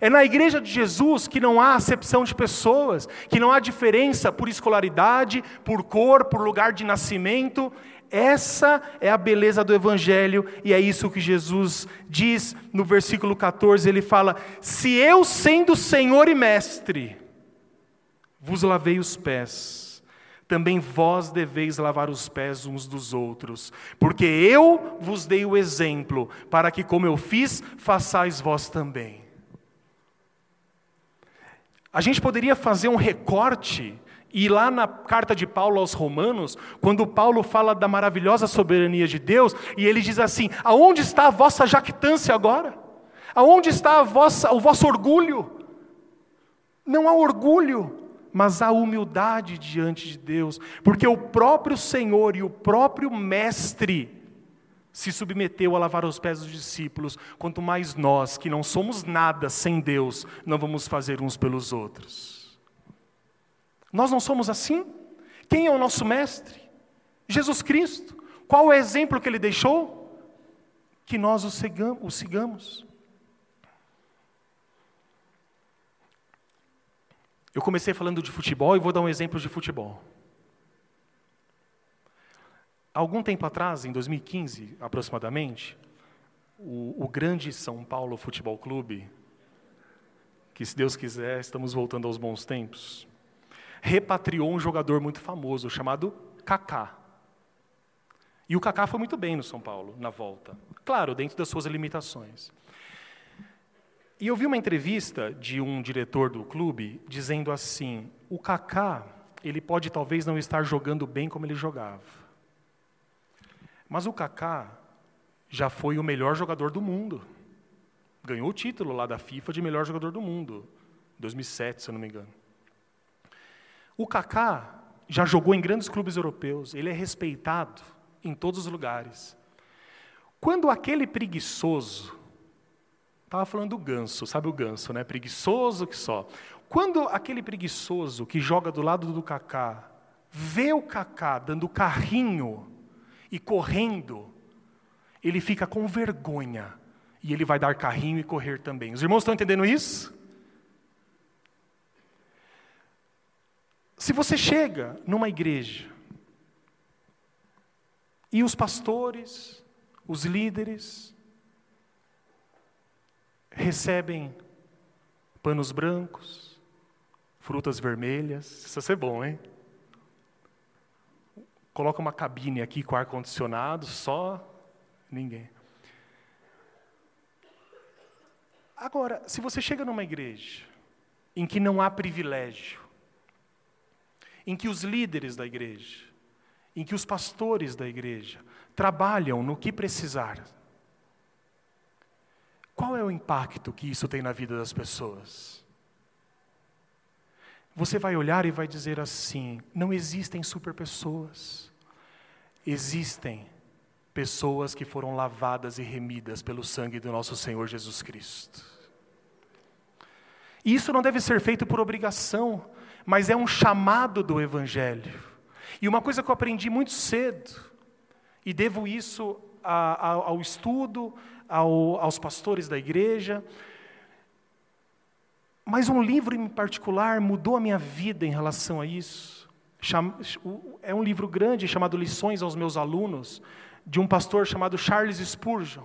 É na igreja de Jesus que não há acepção de pessoas, que não há diferença por escolaridade, por cor, por lugar de nascimento. Essa é a beleza do Evangelho e é isso que Jesus diz no versículo 14. Ele fala: Se eu, sendo Senhor e Mestre, vos lavei os pés, também vós deveis lavar os pés uns dos outros, porque eu vos dei o exemplo, para que, como eu fiz, façais vós também. A gente poderia fazer um recorte E lá na carta de Paulo aos Romanos, quando Paulo fala da maravilhosa soberania de Deus, e ele diz assim: aonde está a vossa jactância agora? Aonde está vossa, o vosso orgulho? Não há orgulho, mas há humildade diante de Deus, porque o próprio Senhor e o próprio Mestre se submeteu a lavar os pés dos discípulos, quanto mais nós, que não somos nada sem Deus, não vamos fazer uns pelos outros. Nós não somos assim? Quem é o nosso mestre? Jesus Cristo. Qual é o exemplo que ele deixou? Que nós o sigamos. Eu comecei falando de futebol e vou dar um exemplo de futebol. Algum tempo atrás, em 2015 aproximadamente, o, o grande São Paulo Futebol Clube, que se Deus quiser, estamos voltando aos bons tempos, repatriou um jogador muito famoso chamado Kaká. E o Kaká foi muito bem no São Paulo, na volta. Claro, dentro das suas limitações. E eu vi uma entrevista de um diretor do clube dizendo assim: o Kaká, ele pode talvez não estar jogando bem como ele jogava. Mas o Kaká já foi o melhor jogador do mundo. Ganhou o título lá da FIFA de melhor jogador do mundo, 2007, se eu não me engano. O Kaká já jogou em grandes clubes europeus, ele é respeitado em todos os lugares. Quando aquele preguiçoso, estava falando do ganso, sabe o ganso, né? Preguiçoso que só. Quando aquele preguiçoso que joga do lado do Kaká vê o Kaká dando carrinho e correndo, ele fica com vergonha e ele vai dar carrinho e correr também. Os irmãos estão entendendo isso? Se você chega numa igreja e os pastores, os líderes, recebem panos brancos, frutas vermelhas, isso vai ser bom, hein? coloca uma cabine aqui com ar-condicionado, só ninguém. Agora, se você chega numa igreja em que não há privilégio, em que os líderes da igreja, em que os pastores da igreja trabalham no que precisar, qual é o impacto que isso tem na vida das pessoas? Você vai olhar e vai dizer assim: não existem superpessoas. Existem pessoas que foram lavadas e remidas pelo sangue do nosso Senhor Jesus Cristo. E isso não deve ser feito por obrigação, mas é um chamado do Evangelho. E uma coisa que eu aprendi muito cedo, e devo isso a, a, ao estudo, ao, aos pastores da igreja, mas um livro em particular mudou a minha vida em relação a isso. É um livro grande chamado Lições aos Meus Alunos, de um pastor chamado Charles Spurgeon.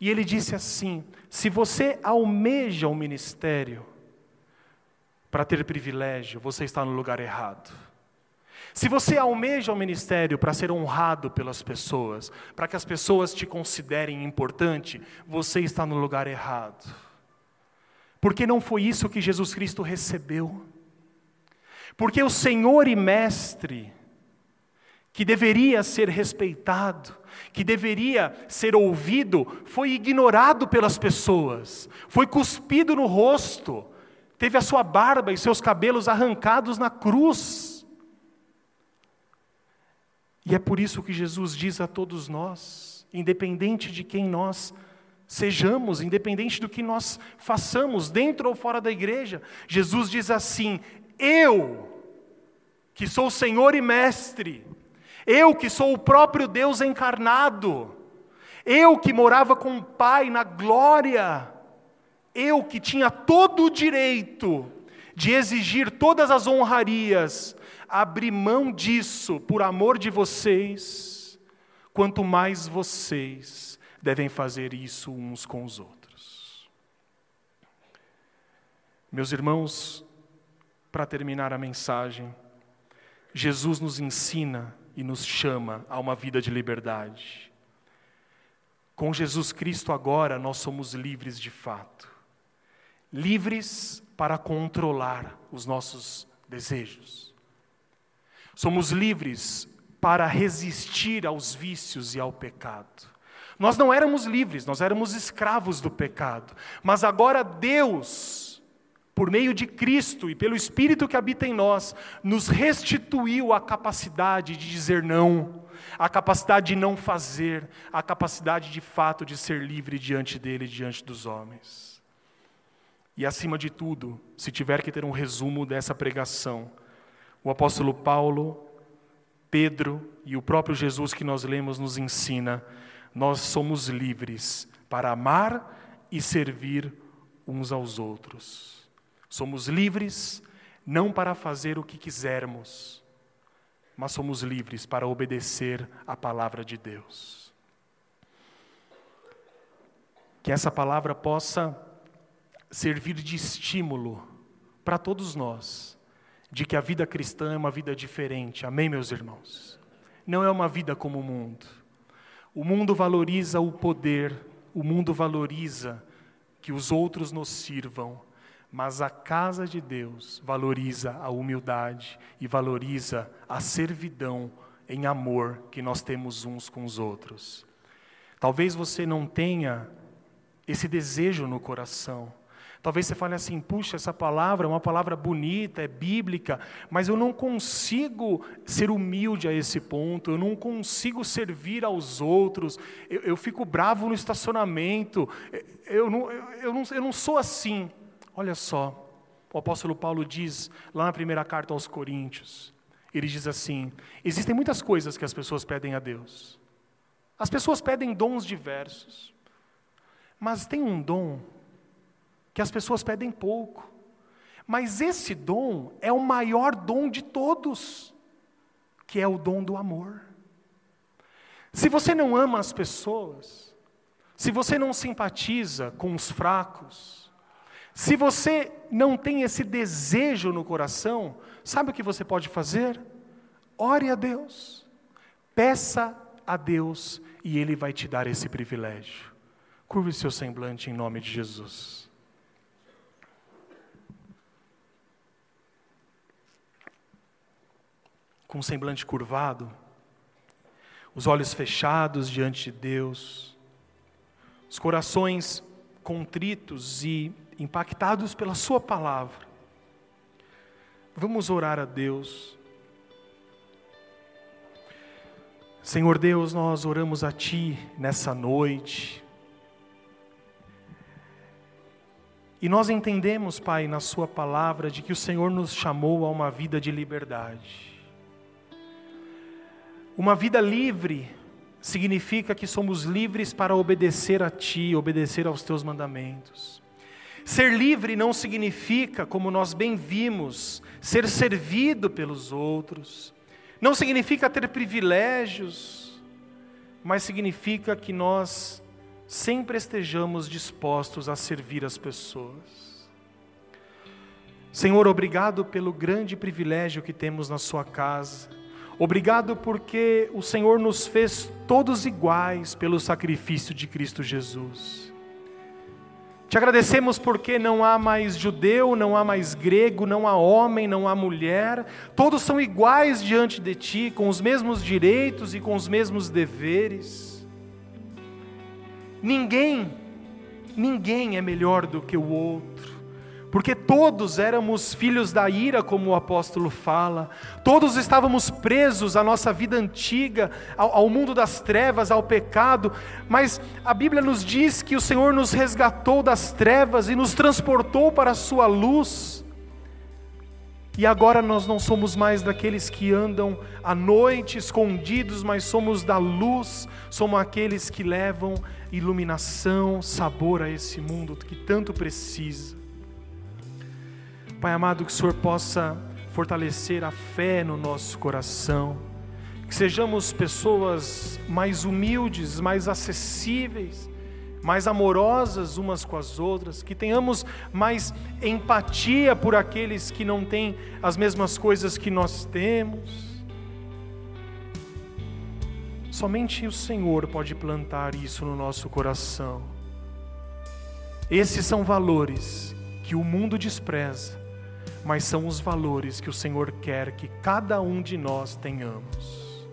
E ele disse assim: se você almeja o ministério para ter privilégio, você está no lugar errado. Se você almeja o ministério para ser honrado pelas pessoas, para que as pessoas te considerem importante, você está no lugar errado. Porque não foi isso que Jesus Cristo recebeu. Porque o Senhor e Mestre, que deveria ser respeitado, que deveria ser ouvido, foi ignorado pelas pessoas, foi cuspido no rosto, teve a sua barba e seus cabelos arrancados na cruz. E é por isso que Jesus diz a todos nós, independente de quem nós sejamos, independente do que nós façamos, dentro ou fora da igreja. Jesus diz assim: Eu, que sou Senhor e Mestre, eu que sou o próprio Deus encarnado, eu que morava com o Pai na glória, eu que tinha todo o direito de exigir todas as honrarias, abri mão disso por amor de vocês, quanto mais vocês devem fazer isso uns com os outros. Meus irmãos, para terminar a mensagem, Jesus nos ensina e nos chama a uma vida de liberdade. Com Jesus Cristo agora nós somos livres de fato. Livres para controlar os nossos desejos. Somos livres para resistir aos vícios e ao pecado. Nós não éramos livres, nós éramos escravos do pecado. Mas agora Deus, por meio de Cristo e pelo Espírito que habita em nós, nos restituiu a capacidade de dizer não, a capacidade de não fazer, a capacidade de fato de ser livre diante dele, diante dos homens. E acima de tudo, se tiver que ter um resumo dessa pregação, o apóstolo Paulo, Pedro e o próprio Jesus que nós lemos nos ensina nós somos livres para amar e servir uns aos outros. Somos livres não para fazer o que quisermos, mas somos livres para obedecer a palavra de Deus. Que essa palavra possa servir de estímulo para todos nós, de que a vida cristã é uma vida diferente. Amém, meus irmãos? Não é uma vida como o mundo. O mundo valoriza o poder, o mundo valoriza que os outros nos sirvam, mas a casa de Deus valoriza a humildade e valoriza a servidão em amor que nós temos uns com os outros. Talvez você não tenha esse desejo no coração, Talvez você fale assim: puxa, essa palavra é uma palavra bonita, é bíblica, mas eu não consigo ser humilde a esse ponto, eu não consigo servir aos outros, eu, eu fico bravo no estacionamento, eu não, eu, não, eu não sou assim. Olha só, o apóstolo Paulo diz lá na primeira carta aos Coríntios: ele diz assim: existem muitas coisas que as pessoas pedem a Deus, as pessoas pedem dons diversos, mas tem um dom que as pessoas pedem pouco. Mas esse dom é o maior dom de todos, que é o dom do amor. Se você não ama as pessoas, se você não simpatiza com os fracos, se você não tem esse desejo no coração, sabe o que você pode fazer? Ore a Deus, peça a Deus e Ele vai te dar esse privilégio. Curve seu semblante em nome de Jesus. Com um semblante curvado, os olhos fechados diante de Deus, os corações contritos e impactados pela Sua palavra. Vamos orar a Deus. Senhor Deus, nós oramos a Ti nessa noite. E nós entendemos, Pai, na Sua palavra, de que o Senhor nos chamou a uma vida de liberdade. Uma vida livre significa que somos livres para obedecer a Ti, obedecer aos Teus mandamentos. Ser livre não significa, como nós bem vimos, ser servido pelos outros, não significa ter privilégios, mas significa que nós sempre estejamos dispostos a servir as pessoas. Senhor, obrigado pelo grande privilégio que temos na Sua casa Obrigado porque o Senhor nos fez todos iguais pelo sacrifício de Cristo Jesus. Te agradecemos porque não há mais judeu, não há mais grego, não há homem, não há mulher, todos são iguais diante de Ti, com os mesmos direitos e com os mesmos deveres. Ninguém, ninguém é melhor do que o outro porque todos éramos filhos da ira, como o apóstolo fala, todos estávamos presos à nossa vida antiga, ao, ao, mundo das trevas, ao pecado, mas a Bíblia nos diz que o Senhor nos resgatou das trevas e nos transportou para a Sua luz. E agora nós não somos mais daqueles que andam à noite escondidos, mas somos da luz, somos aqueles que levam iluminação, sabor a esse mundo que tanto precisa. Pai amado, que o Senhor possa fortalecer a fé no nosso coração, que sejamos pessoas mais humildes, mais acessíveis, mais amorosas umas com as outras, que tenhamos mais empatia por aqueles que não têm as mesmas coisas que nós temos. Somente o Senhor pode plantar isso no nosso coração. Esses são valores que o mundo despreza, mas são os valores que o Senhor quer que cada um de nós tenhamos.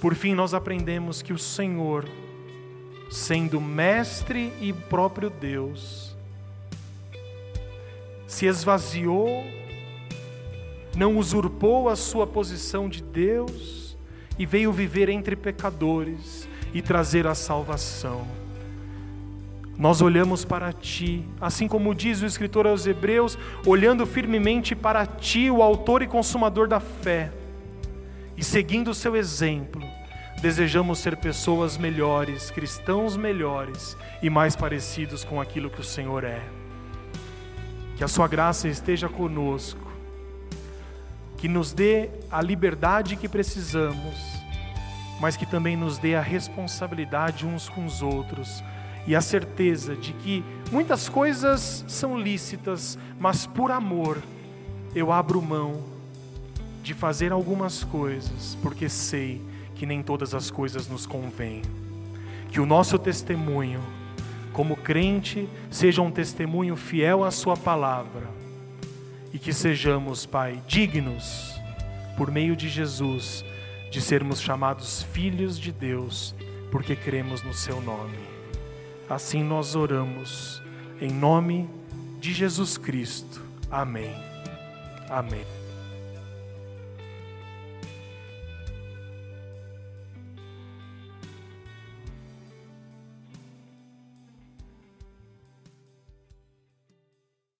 Por fim, nós aprendemos que o Senhor, sendo mestre e próprio Deus, se esvaziou, não usurpou a sua posição de Deus e veio viver entre pecadores e trazer a salvação. Nós olhamos para ti, assim como diz o escritor aos Hebreus, olhando firmemente para ti, o autor e consumador da fé, e seguindo o seu exemplo, desejamos ser pessoas melhores, cristãos melhores e mais parecidos com aquilo que o Senhor é. Que a Sua graça esteja conosco, que nos dê a liberdade que precisamos, mas que também nos dê a responsabilidade uns com os outros e a certeza de que muitas coisas são lícitas, mas por amor eu abro mão de fazer algumas coisas, porque sei que nem todas as coisas nos convêm. Que o nosso testemunho, como crente, seja um testemunho fiel à Sua palavra e que sejamos, Pai, dignos, por meio de Jesus, de sermos chamados filhos de Deus, porque cremos no Seu nome. Assim nós oramos, em nome de Jesus Cristo. Amém. Amém.